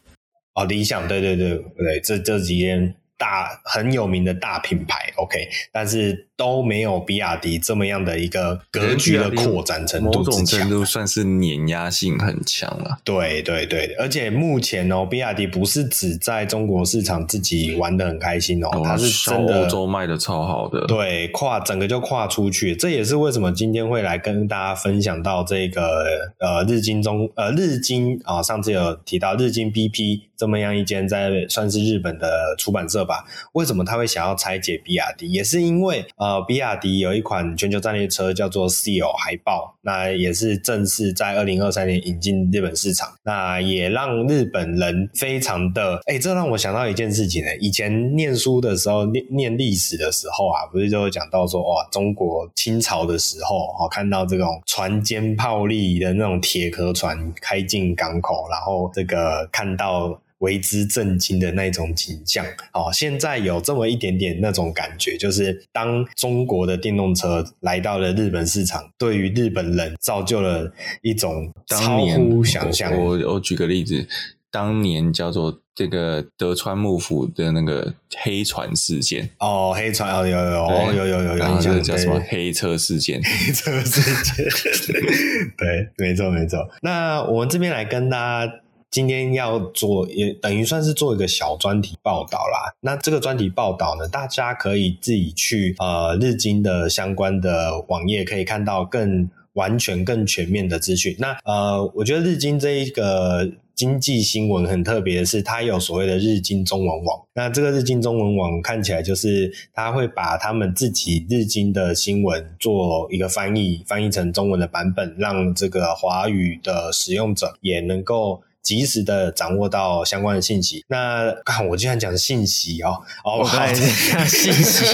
哦，理想，对对对对，这这几间大很有名的大品牌，OK，但是。都没有比亚迪这么样的一个格局的扩展程度，某种程度算是碾压性很强了。对对对，而且目前哦，比亚迪不是只在中国市场自己玩的很开心哦，它是真的欧洲卖的超好的。对，跨整个就跨出去，这也是为什么今天会来跟大家分享到这个呃日经中呃日经啊，上次有提到日经 BP 这么样一间在算是日本的出版社吧？为什么他会想要拆解比亚迪？也是因为呃，比亚迪有一款全球战列车叫做 Seal 海豹，那也是正式在二零二三年引进日本市场，那也让日本人非常的哎、欸，这让我想到一件事情呢。以前念书的时候，念念历史的时候啊，不是就会讲到说，哇，中国清朝的时候，哦，看到这种船坚炮利的那种铁壳船开进港口，然后这个看到。为之震惊的那种景象，哦，现在有这么一点点那种感觉，就是当中国的电动车来到了日本市场，对于日本人造就了一种超乎想象。我我，我举个例子，当年叫做这个德川幕府的那个黑船事件，哦，黑船哦，有有有有有有，然后这个叫什么黑车事件？黑车事件，对，没错没错。那我们这边来跟大家。今天要做也等于算是做一个小专题报道啦。那这个专题报道呢，大家可以自己去呃日经的相关的网页，可以看到更完全、更全面的资讯。那呃，我觉得日经这一个经济新闻很特别的是，它有所谓的日经中文网。那这个日经中文网看起来就是它会把他们自己日经的新闻做一个翻译，翻译成中文的版本，让这个华语的使用者也能够。及时的掌握到相关的信息。那看我竟然讲信息哦，哦，我看一下信息。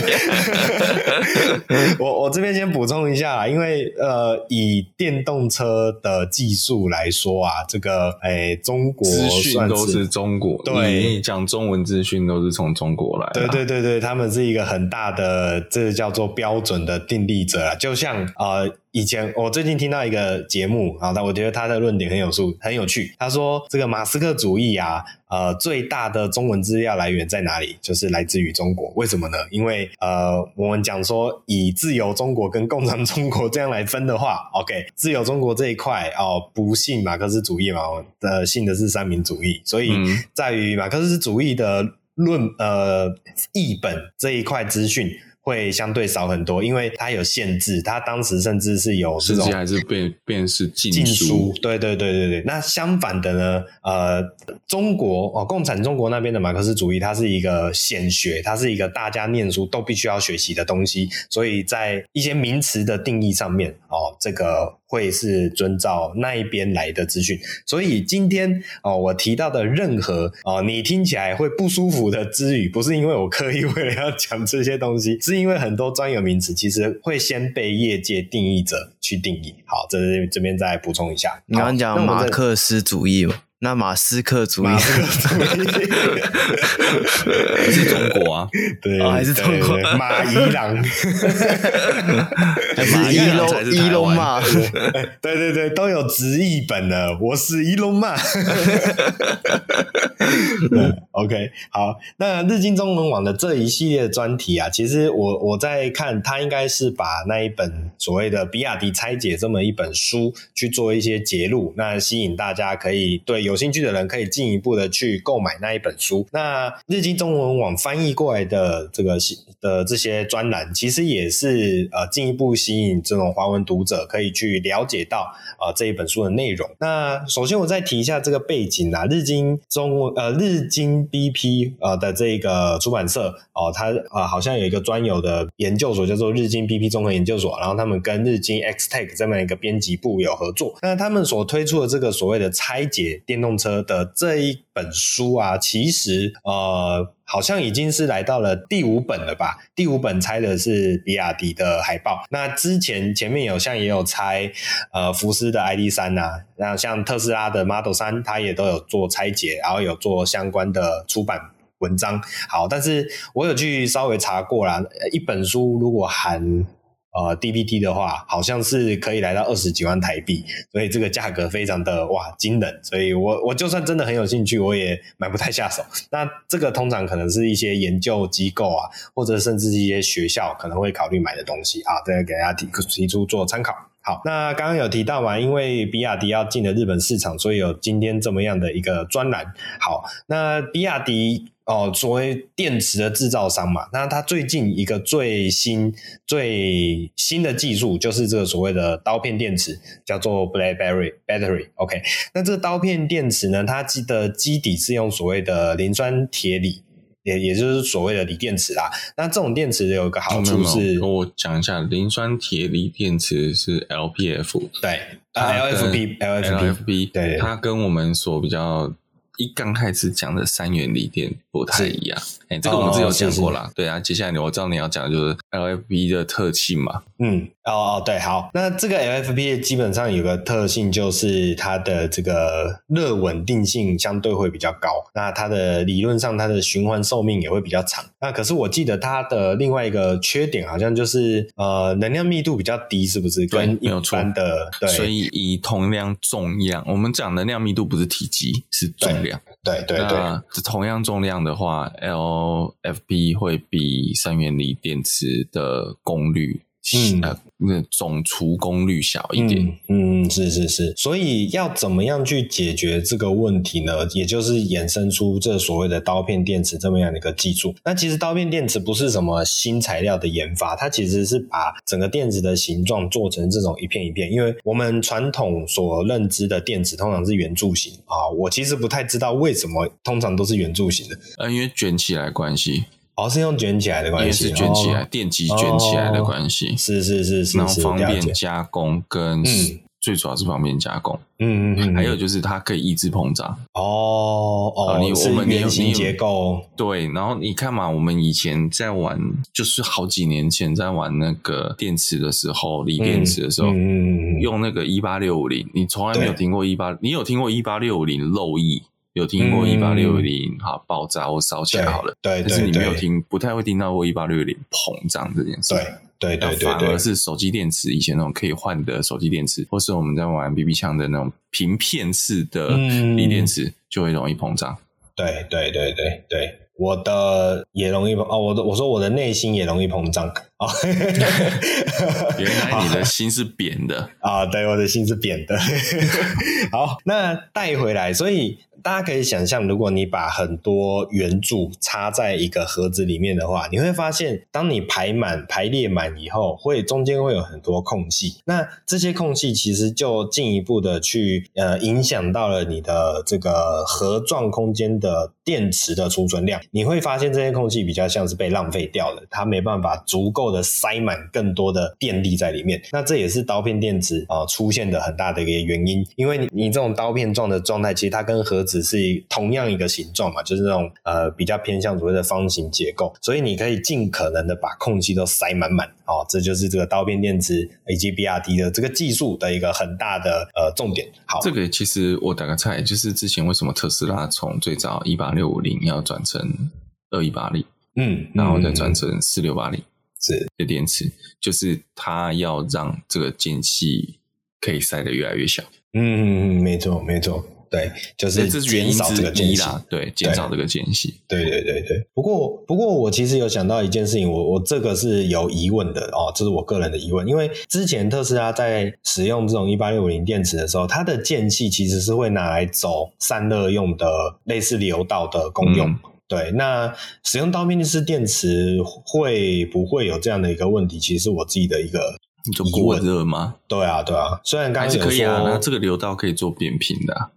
我我这边先补充一下，因为呃，以电动车的技术来说啊，这个诶、欸，中国资讯都是中国，对，你讲中文资讯都是从中国来的。对对对对，他们是一个很大的，这个叫做标准的定立者啊，就像呃。以前我最近听到一个节目啊，但我觉得他的论点很有数，很有趣。他说这个马斯克主义啊，呃，最大的中文资料来源在哪里？就是来自于中国。为什么呢？因为呃，我们讲说以自由中国跟共产中国这样来分的话，OK，自由中国这一块哦，不信马克思主义嘛，呃，信的是三民主义。所以在于马克思主义的论呃译本这一块资讯。会相对少很多，因为它有限制，它当时甚至是有这种，还是变变是禁禁书。对对对对对。那相反的呢？呃，中国哦，共产中国那边的马克思主义，它是一个显学，它是一个大家念书都必须要学习的东西，所以在一些名词的定义上面，哦，这个。会是遵照那一边来的资讯，所以今天哦，我提到的任何哦，你听起来会不舒服的之语，不是因为我刻意 为了要讲这些东西，是因为很多专有名词其实会先被业界定义者去定义。好，这是这边再补充一下。你刚刚讲马克思主义嘛？那马斯克主义，马斯克主义。是中国啊，对，哦、还是中国。对对对马伊郎，还是伊隆伊隆马，对对对，都有直译本的。我是伊隆马。OK，好，那日经中文网的这一系列专题啊，其实我我在看，他应该是把那一本所谓的比亚迪拆解这么一本书去做一些节录，那吸引大家可以对有有兴趣的人可以进一步的去购买那一本书。那日经中文网翻译过来的这个的这些专栏，其实也是呃进一步吸引这种华文读者可以去了解到啊、呃、这一本书的内容。那首先我再提一下这个背景啊，日经中文呃日经 BP 呃的这个出版社哦、呃，它呃好像有一个专有的研究所叫做日经 BP 综合研究所，然后他们跟日经 X-Tech 这么一个编辑部有合作。那他们所推出的这个所谓的拆解电动车的这一本书啊，其实呃好像已经是来到了第五本了吧？第五本拆的是比亚迪的海报。那之前前面有像也有拆呃福斯的 ID.3 啊，那像特斯拉的 Model 三它也都有做拆解，然后有做相关的出版文章。好，但是我有去稍微查过啦，一本书如果含呃，DPT 的话，好像是可以来到二十几万台币，所以这个价格非常的哇惊人，所以我我就算真的很有兴趣，我也买不太下手。那这个通常可能是一些研究机构啊，或者甚至一些学校可能会考虑买的东西啊，这个给大家提提出做参考。好，那刚刚有提到嘛，因为比亚迪要进了日本市场，所以有今天这么样的一个专栏。好，那比亚迪。哦，作为电池的制造商嘛，那它最近一个最新最新的技术就是这个所谓的刀片电池，叫做 BlackBerry Battery。OK，那这个刀片电池呢，它的基底是用所谓的磷酸铁锂，也也就是所谓的锂电池啦。那这种电池有一个好处是，跟我讲一下，磷酸铁锂电池是 LPF，对，啊，LFP，LFP，对，它跟我们所比较。一刚开始讲的三元锂电不太一样，哎、欸，这个我们之前有讲过啦。对啊，接下来我知道你要讲的就是 LFP 的特性嘛。嗯，哦哦，对，好，那这个 LFP 基本上有个特性，就是它的这个热稳定性相对会比较高，那它的理论上它的循环寿命也会比较长。那可是我记得它的另外一个缺点好像就是呃能量密度比较低，是不是？跟一般的对，所以以同量重量，我们讲能量密度不是体积，是重量。对对对，同样重量的话，LFP 会比三元锂电池的功率。嗯，那总除功率小一点。嗯，嗯，是是是，所以要怎么样去解决这个问题呢？也就是衍生出这所谓的刀片电池这么样的一个技术。那其实刀片电池不是什么新材料的研发，它其实是把整个电池的形状做成这种一片一片。因为我们传统所认知的电池通常是圆柱形啊，我其实不太知道为什么通常都是圆柱形的。呃，因为卷起来关系。哦，是用卷起来的关系，也是卷起来，电极卷起来的关系，是是是是，然后方便加工，跟最主要是方便加工，嗯嗯嗯，还有就是它可以抑制膨胀，哦哦，你我们圆形结构，对，然后你看嘛，我们以前在玩，就是好几年前在玩那个电池的时候，锂电池的时候，嗯，用那个一八六五零，你从来没有听过一八，你有听过一八六五零漏液？有听过一八六零哈爆炸或烧起来好了，对，对，但是你没有听，不太会听到过一八六零膨胀这件事。对，对，对，对，反而是手机电池，以前那种可以换的手机电池，或是我们在玩 BB 枪的那种平片式的锂电池，就会容易膨胀。对，对，对，对，对，我的也容易膨哦，我的我说我的内心也容易膨胀哦。原来你的心是扁的 啊？对，我的心是扁的。好，那带回来，所以。大家可以想象，如果你把很多圆柱插在一个盒子里面的话，你会发现，当你排满、排列满以后，会中间会有很多空隙。那这些空隙其实就进一步的去呃影响到了你的这个盒状空间的电池的储存量。你会发现这些空气比较像是被浪费掉了，它没办法足够的塞满更多的电力在里面。那这也是刀片电池啊、呃、出现的很大的一个原因，因为你你这种刀片状的状态，其实它跟盒子。是同样一个形状嘛，就是那种呃比较偏向所谓的方形结构，所以你可以尽可能的把空气都塞满满。哦，这就是这个刀片电池以及 BRD 的这个技术的一个很大的呃重点。好，这个其实我打个岔，就是之前为什么特斯拉从最早一八六五零要转成二一八零，嗯，然后再转成四六八零，是的电池，就是它要让这个间隙可以塞得越来越小。嗯嗯嗯，没错没错。对，就是减少这个间隙，对，减少这个间隙。对对对对。不过不过，我其实有想到一件事情，我我这个是有疑问的哦，这是我个人的疑问，因为之前特斯拉在使用这种一八六五零电池的时候，它的间隙其实是会拿来走散热用的，类似流道的功用。嗯、对，那使用刀片式电池会不会有这样的一个问题？其实是我自己的一个疑问。过热吗？对啊对啊，虽然刚是可以啊，那这个流道可以做扁平的、啊。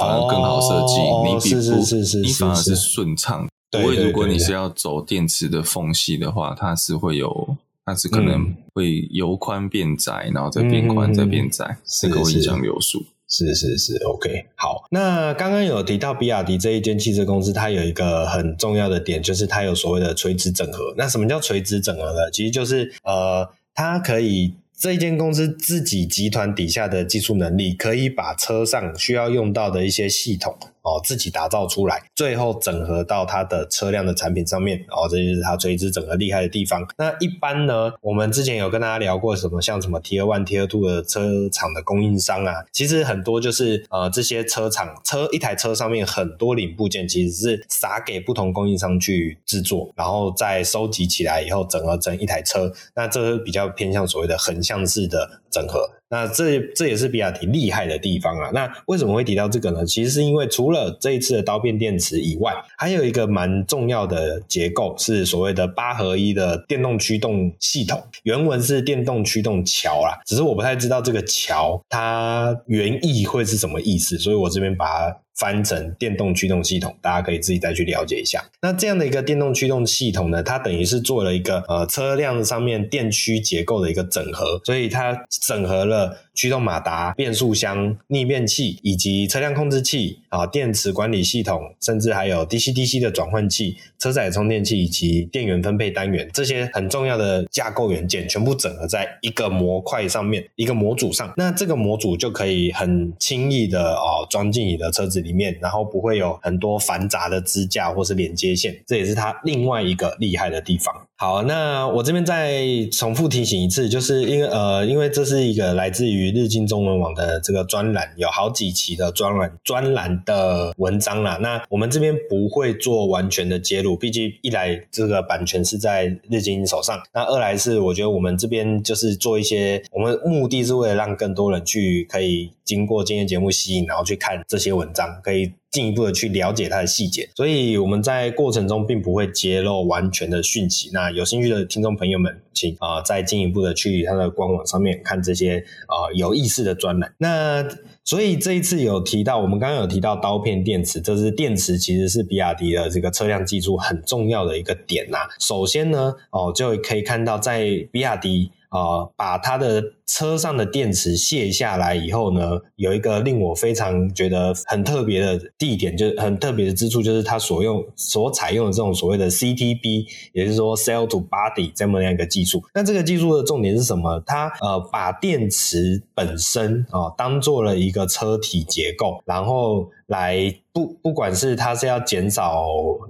反而更好设计，哦、你比不，是是是是是你反而是顺畅。因为如果你是要走电池的缝隙的话，它是会有，它是可能会由宽变窄，然后再变宽，再变窄，这个会影响流速。是是是，OK。好，那刚刚有提到比亚迪这一间汽车公司，它有一个很重要的点，就是它有所谓的垂直整合。那什么叫垂直整合呢？其实就是呃，它可以。这一间公司自己集团底下的技术能力，可以把车上需要用到的一些系统。哦，自己打造出来，最后整合到它的车辆的产品上面，哦，这就是它垂直整合厉害的地方。那一般呢，我们之前有跟大家聊过什么，像什么 Tier One、Tier Two 的车厂的供应商啊，其实很多就是呃，这些车厂车一台车上面很多零部件其实是撒给不同供应商去制作，然后再收集起来以后整合成一台车。那这是比较偏向所谓的横向式的整合。那这这也是比亚迪厉害的地方啊。那为什么会提到这个呢？其实是因为除了这一次的刀片电池以外，还有一个蛮重要的结构是所谓的八合一的电动驱动系统。原文是电动驱动桥啦，只是我不太知道这个桥它原意会是什么意思，所以我这边把它。翻成电动驱动系统，大家可以自己再去了解一下。那这样的一个电动驱动系统呢，它等于是做了一个呃车辆上面电驱结构的一个整合，所以它整合了驱动马达、变速箱、逆变器以及车辆控制器啊、电池管理系统，甚至还有 DC-DC 的转换器、车载充电器以及电源分配单元这些很重要的架构元件，全部整合在一个模块上面，一个模组上。那这个模组就可以很轻易的哦装进你的车子里。面，然后不会有很多繁杂的支架或是连接线，这也是它另外一个厉害的地方。好，那我这边再重复提醒一次，就是因为呃，因为这是一个来自于日经中文网的这个专栏，有好几期的专栏专栏的文章啦。那我们这边不会做完全的揭露，毕竟一来这个版权是在日经手上，那二来是我觉得我们这边就是做一些，我们目的是为了让更多人去可以经过今天节目吸引，然后去看这些文章，可以。进一步的去了解它的细节，所以我们在过程中并不会揭露完全的讯息。那有兴趣的听众朋友们，请啊、再进一步的去它的官网上面看这些啊、有意思的专栏。那所以这一次有提到，我们刚刚有提到刀片电池，这是电池其实是比亚迪的这个车辆技术很重要的一个点呐。首先呢，哦就可以看到在比亚迪。啊、把它的车上的电池卸下来以后呢，有一个令我非常觉得很特别的地点，就是很特别的之处，就是它所用所采用的这种所谓的 CTB，也就是说 Cell to Body 这么样一个技术。那这个技术的重点是什么？它呃把电池本身啊、当做了一个车体结构，然后来不不管是它是要减少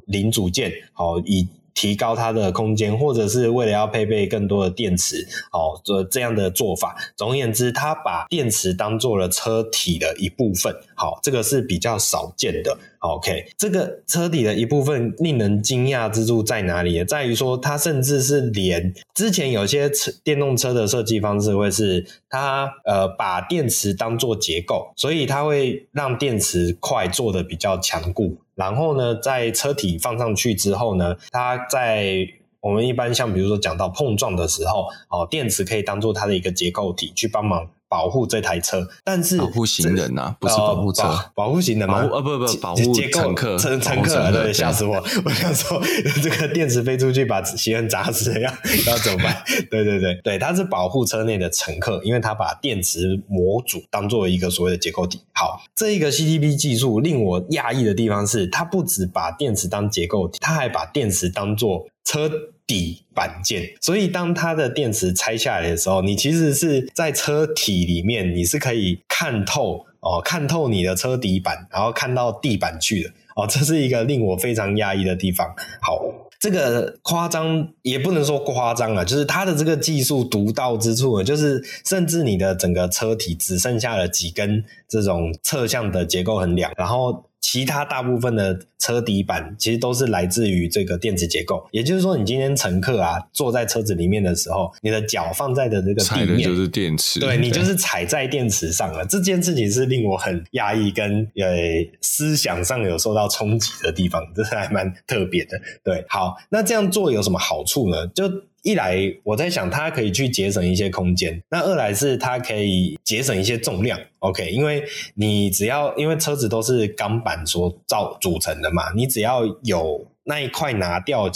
零组件，好、以。提高它的空间，或者是为了要配备更多的电池，哦，这这样的做法。总而言之，它把电池当做了车体的一部分，好，这个是比较少见的。OK，这个车体的一部分令人惊讶之处在哪里？在于说，它甚至是连之前有些车电动车的设计方式会是它呃把电池当做结构，所以它会让电池块做的比较强固。然后呢，在车体放上去之后呢，它在我们一般像比如说讲到碰撞的时候，哦，电池可以当做它的一个结构体去帮忙。保护这台车，但是保护行人呐、啊，不是保护车，呃、保护行人吗？呃不不不，保护乘客，乘乘客，对，吓死我！我想说，这个电池飞出去把行人砸死了，要要怎么办？对对对对，它是保护车内的乘客，因为它把电池模组当做一个所谓的结构体。好，这一个 CTP 技术令我讶异的地方是，它不只把电池当结构体，它还把电池当做车。底板件，所以当它的电池拆下来的时候，你其实是在车体里面，你是可以看透哦，看透你的车底板，然后看到地板去的哦，这是一个令我非常压抑的地方。好，这个夸张也不能说夸张啊，就是它的这个技术独到之处，就是甚至你的整个车体只剩下了几根这种侧向的结构横梁，然后。其他大部分的车底板其实都是来自于这个电子结构，也就是说，你今天乘客啊坐在车子里面的时候，你的脚放在的这个地面就是电池，对，你就是踩在电池上了。这件事情是令我很压抑跟呃思想上有受到冲击的地方，这是还蛮特别的。对，好，那这样做有什么好处呢？就一来，我在想它可以去节省一些空间；那二来是它可以节省一些重量。OK，因为你只要因为车子都是钢板所造组成的嘛，你只要有那一块拿掉，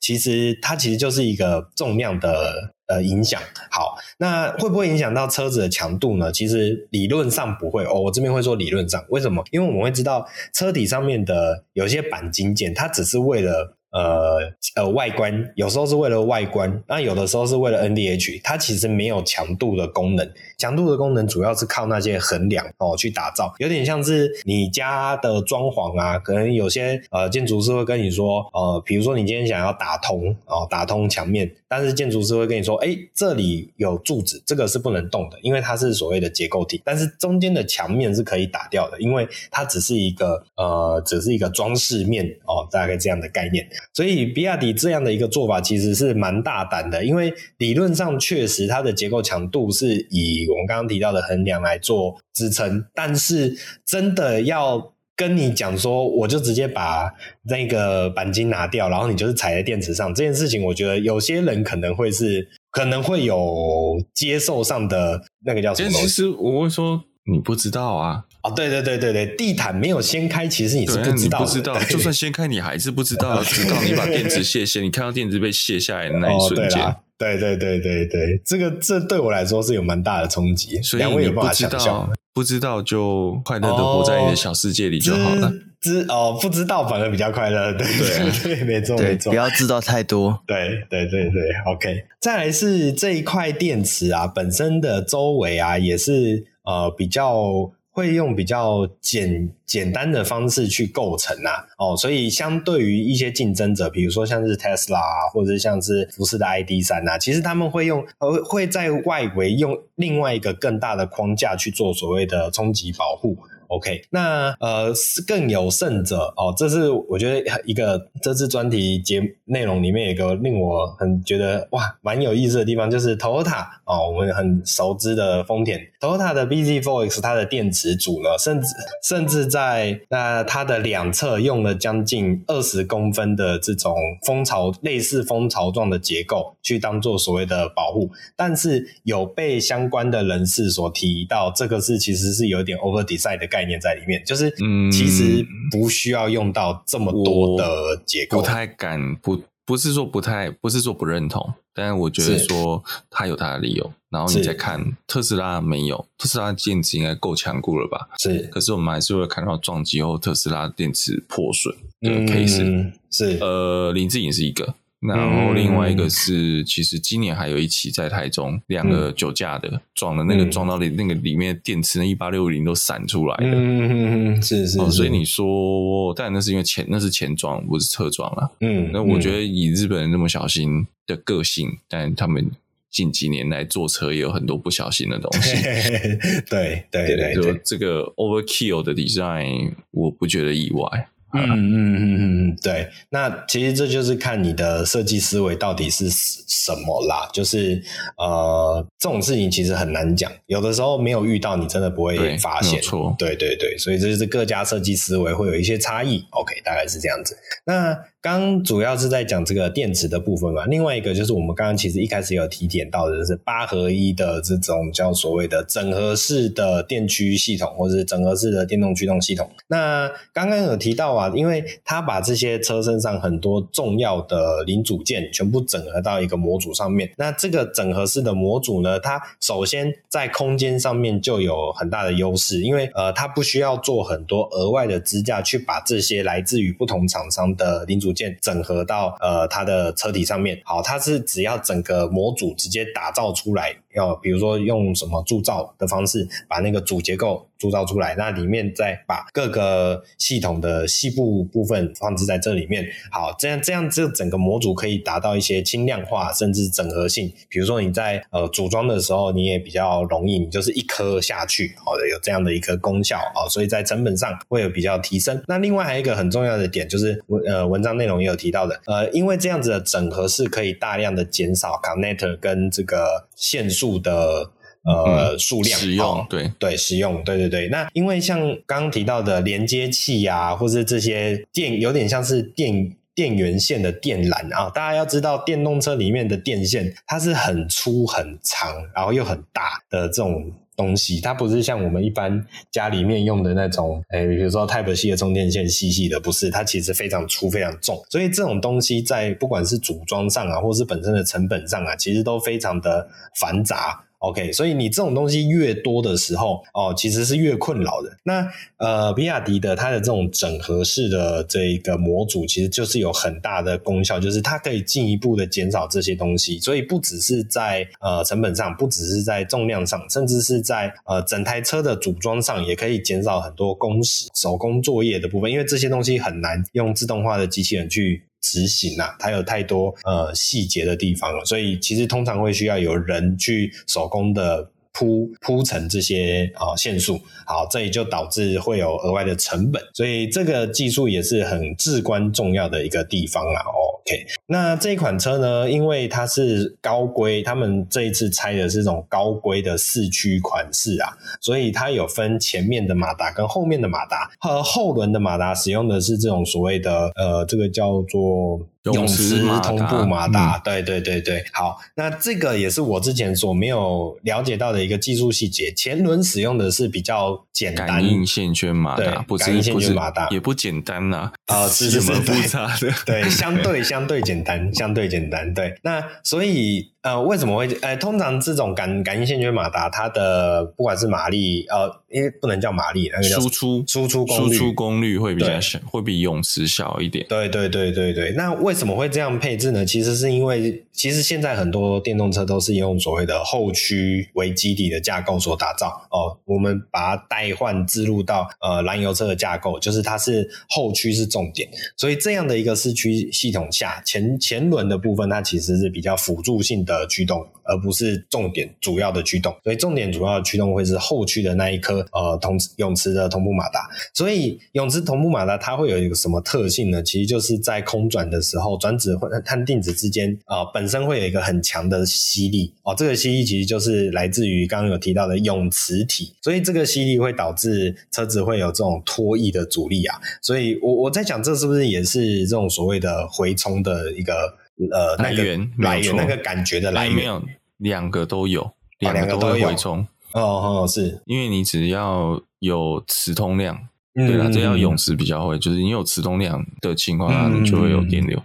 其实它其实就是一个重量的呃影响。好，那会不会影响到车子的强度呢？其实理论上不会哦。我这边会说理论上，为什么？因为我们会知道车体上面的有些钣金件，它只是为了。呃呃，外观有时候是为了外观，那有的时候是为了 N D H，它其实没有强度的功能。强度的功能主要是靠那些横梁哦去打造，有点像是你家的装潢啊，可能有些呃建筑师会跟你说，呃，比如说你今天想要打通哦，打通墙面，但是建筑师会跟你说，哎，这里有柱子，这个是不能动的，因为它是所谓的结构体，但是中间的墙面是可以打掉的，因为它只是一个呃，只是一个装饰面哦，大概这样的概念。所以比亚迪这样的一个做法其实是蛮大胆的，因为理论上确实它的结构强度是以我们刚刚提到的横梁来做支撑，但是真的要跟你讲说，我就直接把那个钣金拿掉，然后你就是踩在电池上这件事情，我觉得有些人可能会是可能会有接受上的那个叫什么？其实我会说。你不知道啊？哦，对对对对对，地毯没有掀开，其实你是不知道的。你不知道，就算掀开，你还是不知道。直到你把电池卸下，你看到电池被卸下来的那一瞬间。哦，对对对对对，这个这对我来说是有蛮大的冲击。所以你不知道，不知道就快乐的活在你的小世界里就好了。知哦，不知道反而比较快乐。对对对，对，没错没错，不要知道太多。对对对对，OK。再来是这一块电池啊，本身的周围啊，也是。呃，比较会用比较简简单的方式去构成啊，哦，所以相对于一些竞争者，比如说像是 Tesla 啊，或者像是福斯的 ID 三啊，其实他们会用呃会在外围用另外一个更大的框架去做所谓的冲击保护。OK，那呃更有甚者哦，这是我觉得一个这次专题节内容里面有一个令我很觉得哇蛮有意思的地方，就是 Toyota 哦，我们很熟知的丰田。Toyota 的 bZ4X 它的电池组呢，甚至甚至在那、它的两侧用了将近二十公分的这种蜂巢类似蜂巢状的结构去当做所谓的保护，但是有被相关的人士所提到，这个是其实是有点 over design 的概念。在里面，就是其实不需要用到这么多的结构，不太敢不不是说不太不是说不认同，但是我觉得说它有它的理由。然后你再看特斯拉没有，特斯拉电池应该够强固了吧？是，可是我们还是会看到撞击后特斯拉电池破损的 case，嗯，是呃林志颖是一个。然后另外一个是，嗯、其实今年还有一起在台中，两个酒驾的、嗯、撞的那个撞到那个里面电池那一八六零都闪出来的，嗯是是、哦，所以你说，但那是因为前那是前撞不是侧撞啊，嗯，那我觉得以日本人那么小心的个性，嗯、但他们近几年来坐车也有很多不小心的东西，对对对，对，就这个 overkill 的 design，我不觉得意外。嗯 嗯嗯嗯嗯，对，那其实这就是看你的设计思维到底是什么啦。就是呃，这种事情其实很难讲，有的时候没有遇到，你真的不会发现。错，对对对，所以这就是各家设计思维会有一些差异。OK，大概是这样子。那刚主要是在讲这个电池的部分嘛，另外一个就是我们刚刚其实一开始有提点到的，就是八合一的这种叫所谓的整合式的电驱系统，或者是整合式的电动驱动系统。那刚刚有提到啊，因为它把这些车身上很多重要的零组件全部整合到一个模组上面，那这个整合式的模组呢，它首先在空间上面就有很大的优势，因为呃，它不需要做很多额外的支架去把这些来自于不同厂商的零组件整合到呃它的车体上面。好，它是只要整个模组直接打造出来，要比如说用什么铸造的方式把那个主结构铸造出来，那里面再把各个系统的细部部分放置在这里面。好，这样这样这整个模组可以达到一些轻量化甚至整合性。比如说你在呃组装的时候，你也比较容易，你就是一颗下去，好的有这样的一个功效啊，所以在成本上会有比较提升。那另外还有一个很重要的点就是文呃文章内容也有提到的，呃，因为这样子的整合是可以大量的减少 connector 跟这个线束的。呃，嗯、数量使用、哦、对对使用对对对。那因为像刚刚提到的连接器啊，或是这些电，有点像是电电源线的电缆啊。大家要知道，电动车里面的电线它是很粗很长，然后又很大的这种东西，它不是像我们一般家里面用的那种，诶比如说 Type C 的充电线细细的，不是，它其实非常粗非常重。所以这种东西在不管是组装上啊，或是本身的成本上啊，其实都非常的繁杂。OK，所以你这种东西越多的时候，哦，其实是越困扰的。那呃，比亚迪的它的这种整合式的这一个模组，其实就是有很大的功效，就是它可以进一步的减少这些东西。所以不只是在呃成本上，不只是在重量上，甚至是在呃整台车的组装上，也可以减少很多工时、手工作业的部分，因为这些东西很难用自动化的机器人去。执行啊，它有太多呃细节的地方了，所以其实通常会需要有人去手工的铺铺成这些啊线束，好，这也就导致会有额外的成本，所以这个技术也是很至关重要的一个地方啊。OK，那这一款车呢，因为它是高规，他们这一次拆的是这种高规的四驱款式啊，所以它有分前面的马达跟后面的马达，和后轮的马达使用的是这种所谓的呃，这个叫做。永磁同步马达，对对对对，好，那这个也是我之前所没有了解到的一个技术细节。前轮使用的是比较简单，感应线圈马达，不是，感应线圈马达也不简单呐，啊，是是是复杂的，对，相对相对简单，相对简单，对，那所以。呃，为什么会？呃，通常这种感感应线圈马达，它的不管是马力，呃，因为不能叫马力，那个叫输出输出功率，输出功率会比较小，会比泳池小一点。对对对对对。那为为什么会这样配置呢？其实是因为，其实现在很多电动车都是用所谓的后驱为基底的架构所打造。哦，我们把它代换置入到呃燃油车的架构，就是它是后驱是重点。所以这样的一个四驱系统下，前前轮的部分它其实是比较辅助性的。的驱动，而不是重点主要的驱动，所以重点主要的驱动会是后驱的那一颗呃同永磁的同步马达。所以永磁同步马达它会有一个什么特性呢？其实就是在空转的时候，转子和定子之间啊、呃，本身会有一个很强的吸力哦。这个吸力其实就是来自于刚刚有提到的永磁体，所以这个吸力会导致车子会有这种脱曳的阻力啊。所以我我在讲这是不是也是这种所谓的回冲的一个。呃，来源来源那个感觉的来源，没有两个都有，两个都有回冲。哦哦，是因为你只要有磁通量，嗯、对啦，这要永磁比较会，就是你有磁通量的情况下，你就会有电流。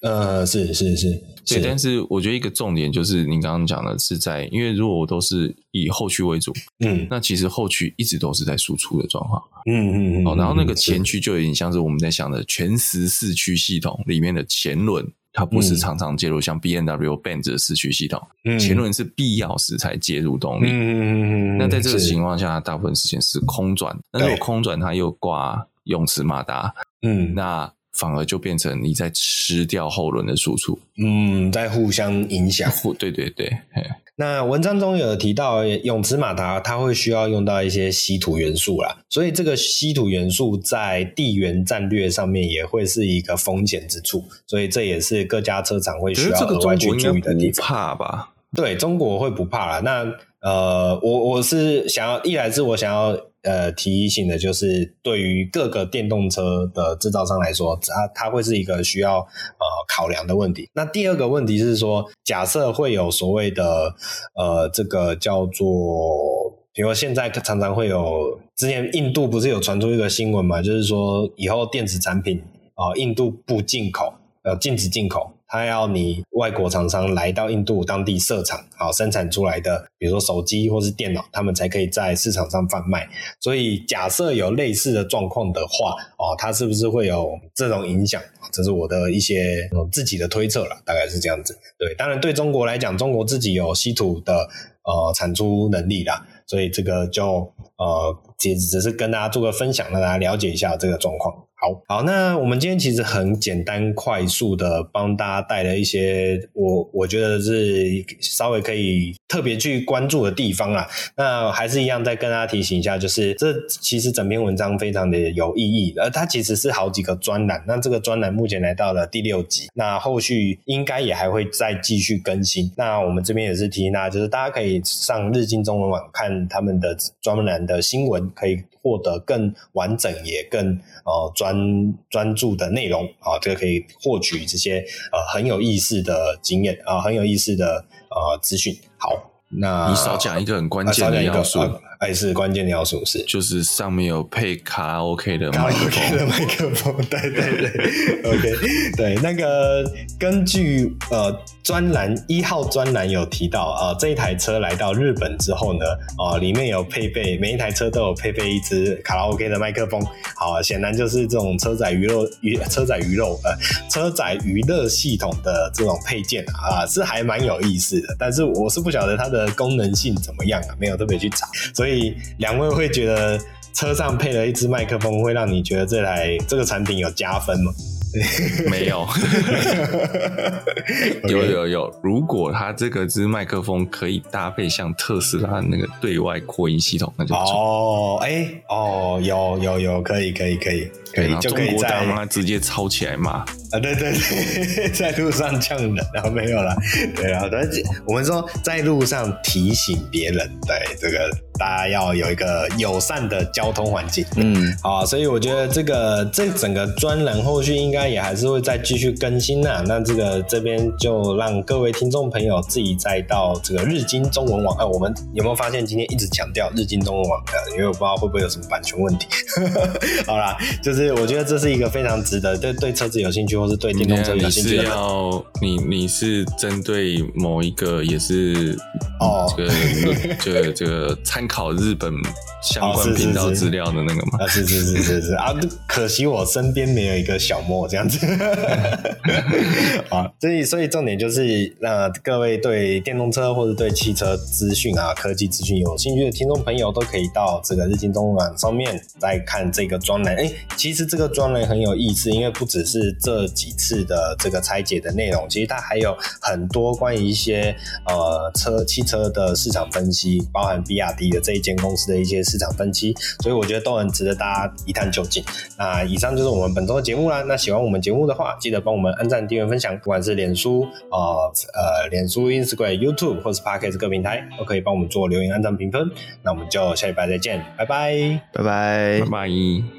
呃，是是是，对。但是我觉得一个重点就是您刚刚讲的是在，因为如果我都是以后驱为主，嗯，那其实后驱一直都是在输出的状况，嗯嗯嗯。哦，然后那个前驱就有点像是我们在想的全时四驱系统里面的前轮。它不是常常介入，像 B N W Benz 的四驱系统，嗯、前轮是必要时才介入动力。嗯、那在这个情况下，大部分时间是空转。那如果空转它又挂永磁马达，嗯，那反而就变成你在吃掉后轮的输出。嗯，在互相影响。对对对。那文章中有提到泳池马达，它会需要用到一些稀土元素啦，所以这个稀土元素在地缘战略上面也会是一个风险之处，所以这也是各家车厂会需要额外去注意的地方。怕吧？对，中国会不怕啦。那呃，我我是想要，一来是我想要。呃，提醒的就是对于各个电动车的制造商来说，它它会是一个需要呃考量的问题。那第二个问题是说，假设会有所谓的呃这个叫做，比如说现在常常会有，之前印度不是有传出一个新闻嘛，就是说以后电子产品啊、印度不进口，呃，禁止进口。他要你外国厂商来到印度当地设厂，好生产出来的，比如说手机或是电脑，他们才可以在市场上贩卖。所以假设有类似的状况的话，哦，它是不是会有这种影响？这是我的一些自己的推测了，大概是这样子。对，当然对中国来讲，中国自己有稀土的呃产出能力啦，所以这个就呃，只只是跟大家做个分享，让大家了解一下这个状况。好好，那我们今天其实很简单快速的帮大家带了一些我我觉得是稍微可以特别去关注的地方啦。那还是一样再跟大家提醒一下，就是这其实整篇文章非常的有意义，而它其实是好几个专栏。那这个专栏目前来到了第六集，那后续应该也还会再继续更新。那我们这边也是提醒大家，就是大家可以上日经中文网看他们的专栏的新闻，可以获得更完整也更呃专。专专注的内容啊，这个可以获取这些呃很有意思的经验啊，很有意思的呃资讯。好，那你少讲一个很关键的要素。还是关键的要素是，就是上面有配卡拉 OK 的卡拉 OK 的麦克风，对对对，OK，对，那个根据呃专栏一号专栏有提到啊、呃，这一台车来到日本之后呢，啊、呃，里面有配备每一台车都有配备一支卡拉 OK 的麦克风，好，显然就是这种车载娱乐娱车载娱乐呃车载娱乐系统的这种配件啊，是还蛮有意思的，但是我是不晓得它的功能性怎么样啊，没有特别去查，所以。所以两位会觉得车上配了一支麦克风，会让你觉得这台这个产品有加分吗？没有，有有有。如果它这个支麦克风可以搭配像特斯拉那个对外扩音系统，那就哦，哎、欸，哦，有有有，可以可以可以。可以，就可以在他直接抄起来骂啊，对对对，在路上呛人，然后没有了，对啊，但是我们说在路上提醒别人，对这个大家要有一个友善的交通环境，嗯，好，所以我觉得这个这整个专栏后续应该。也还是会再继续更新呐、啊。那这个这边就让各位听众朋友自己再到这个日经中文网。哎，我们有没有发现今天一直强调日经中文网的？因为我不知道会不会有什么版权问题。好啦，就是我觉得这是一个非常值得对对车子有兴趣，或是对电动车有兴趣的。你是要你你是针对某一个也是哦，这个这个这个参考日本相关频道资料的那个吗？啊，是是是是是，是啊，可惜我身边没有一个小莫。这样子，啊，所以所以重点就是，让各位对电动车或者对汽车资讯啊、科技资讯有兴趣的听众朋友，都可以到这个日经中文网上面来看这个专栏。哎、欸，其实这个专栏很有意思，因为不只是这几次的这个拆解的内容，其实它还有很多关于一些呃车汽车的市场分析，包含比亚迪的这一间公司的一些市场分析，所以我觉得都很值得大家一探究竟。那以上就是我们本周的节目啦。那喜欢我们节目的话，记得帮我们按赞、订阅、分享，不管是脸书啊、呃、呃脸书、Instagram、YouTube 或是 Podcast 各平台，都可以帮我们做留言、按赞、评分。那我们就下礼拜再见，拜拜，拜拜，拜拜。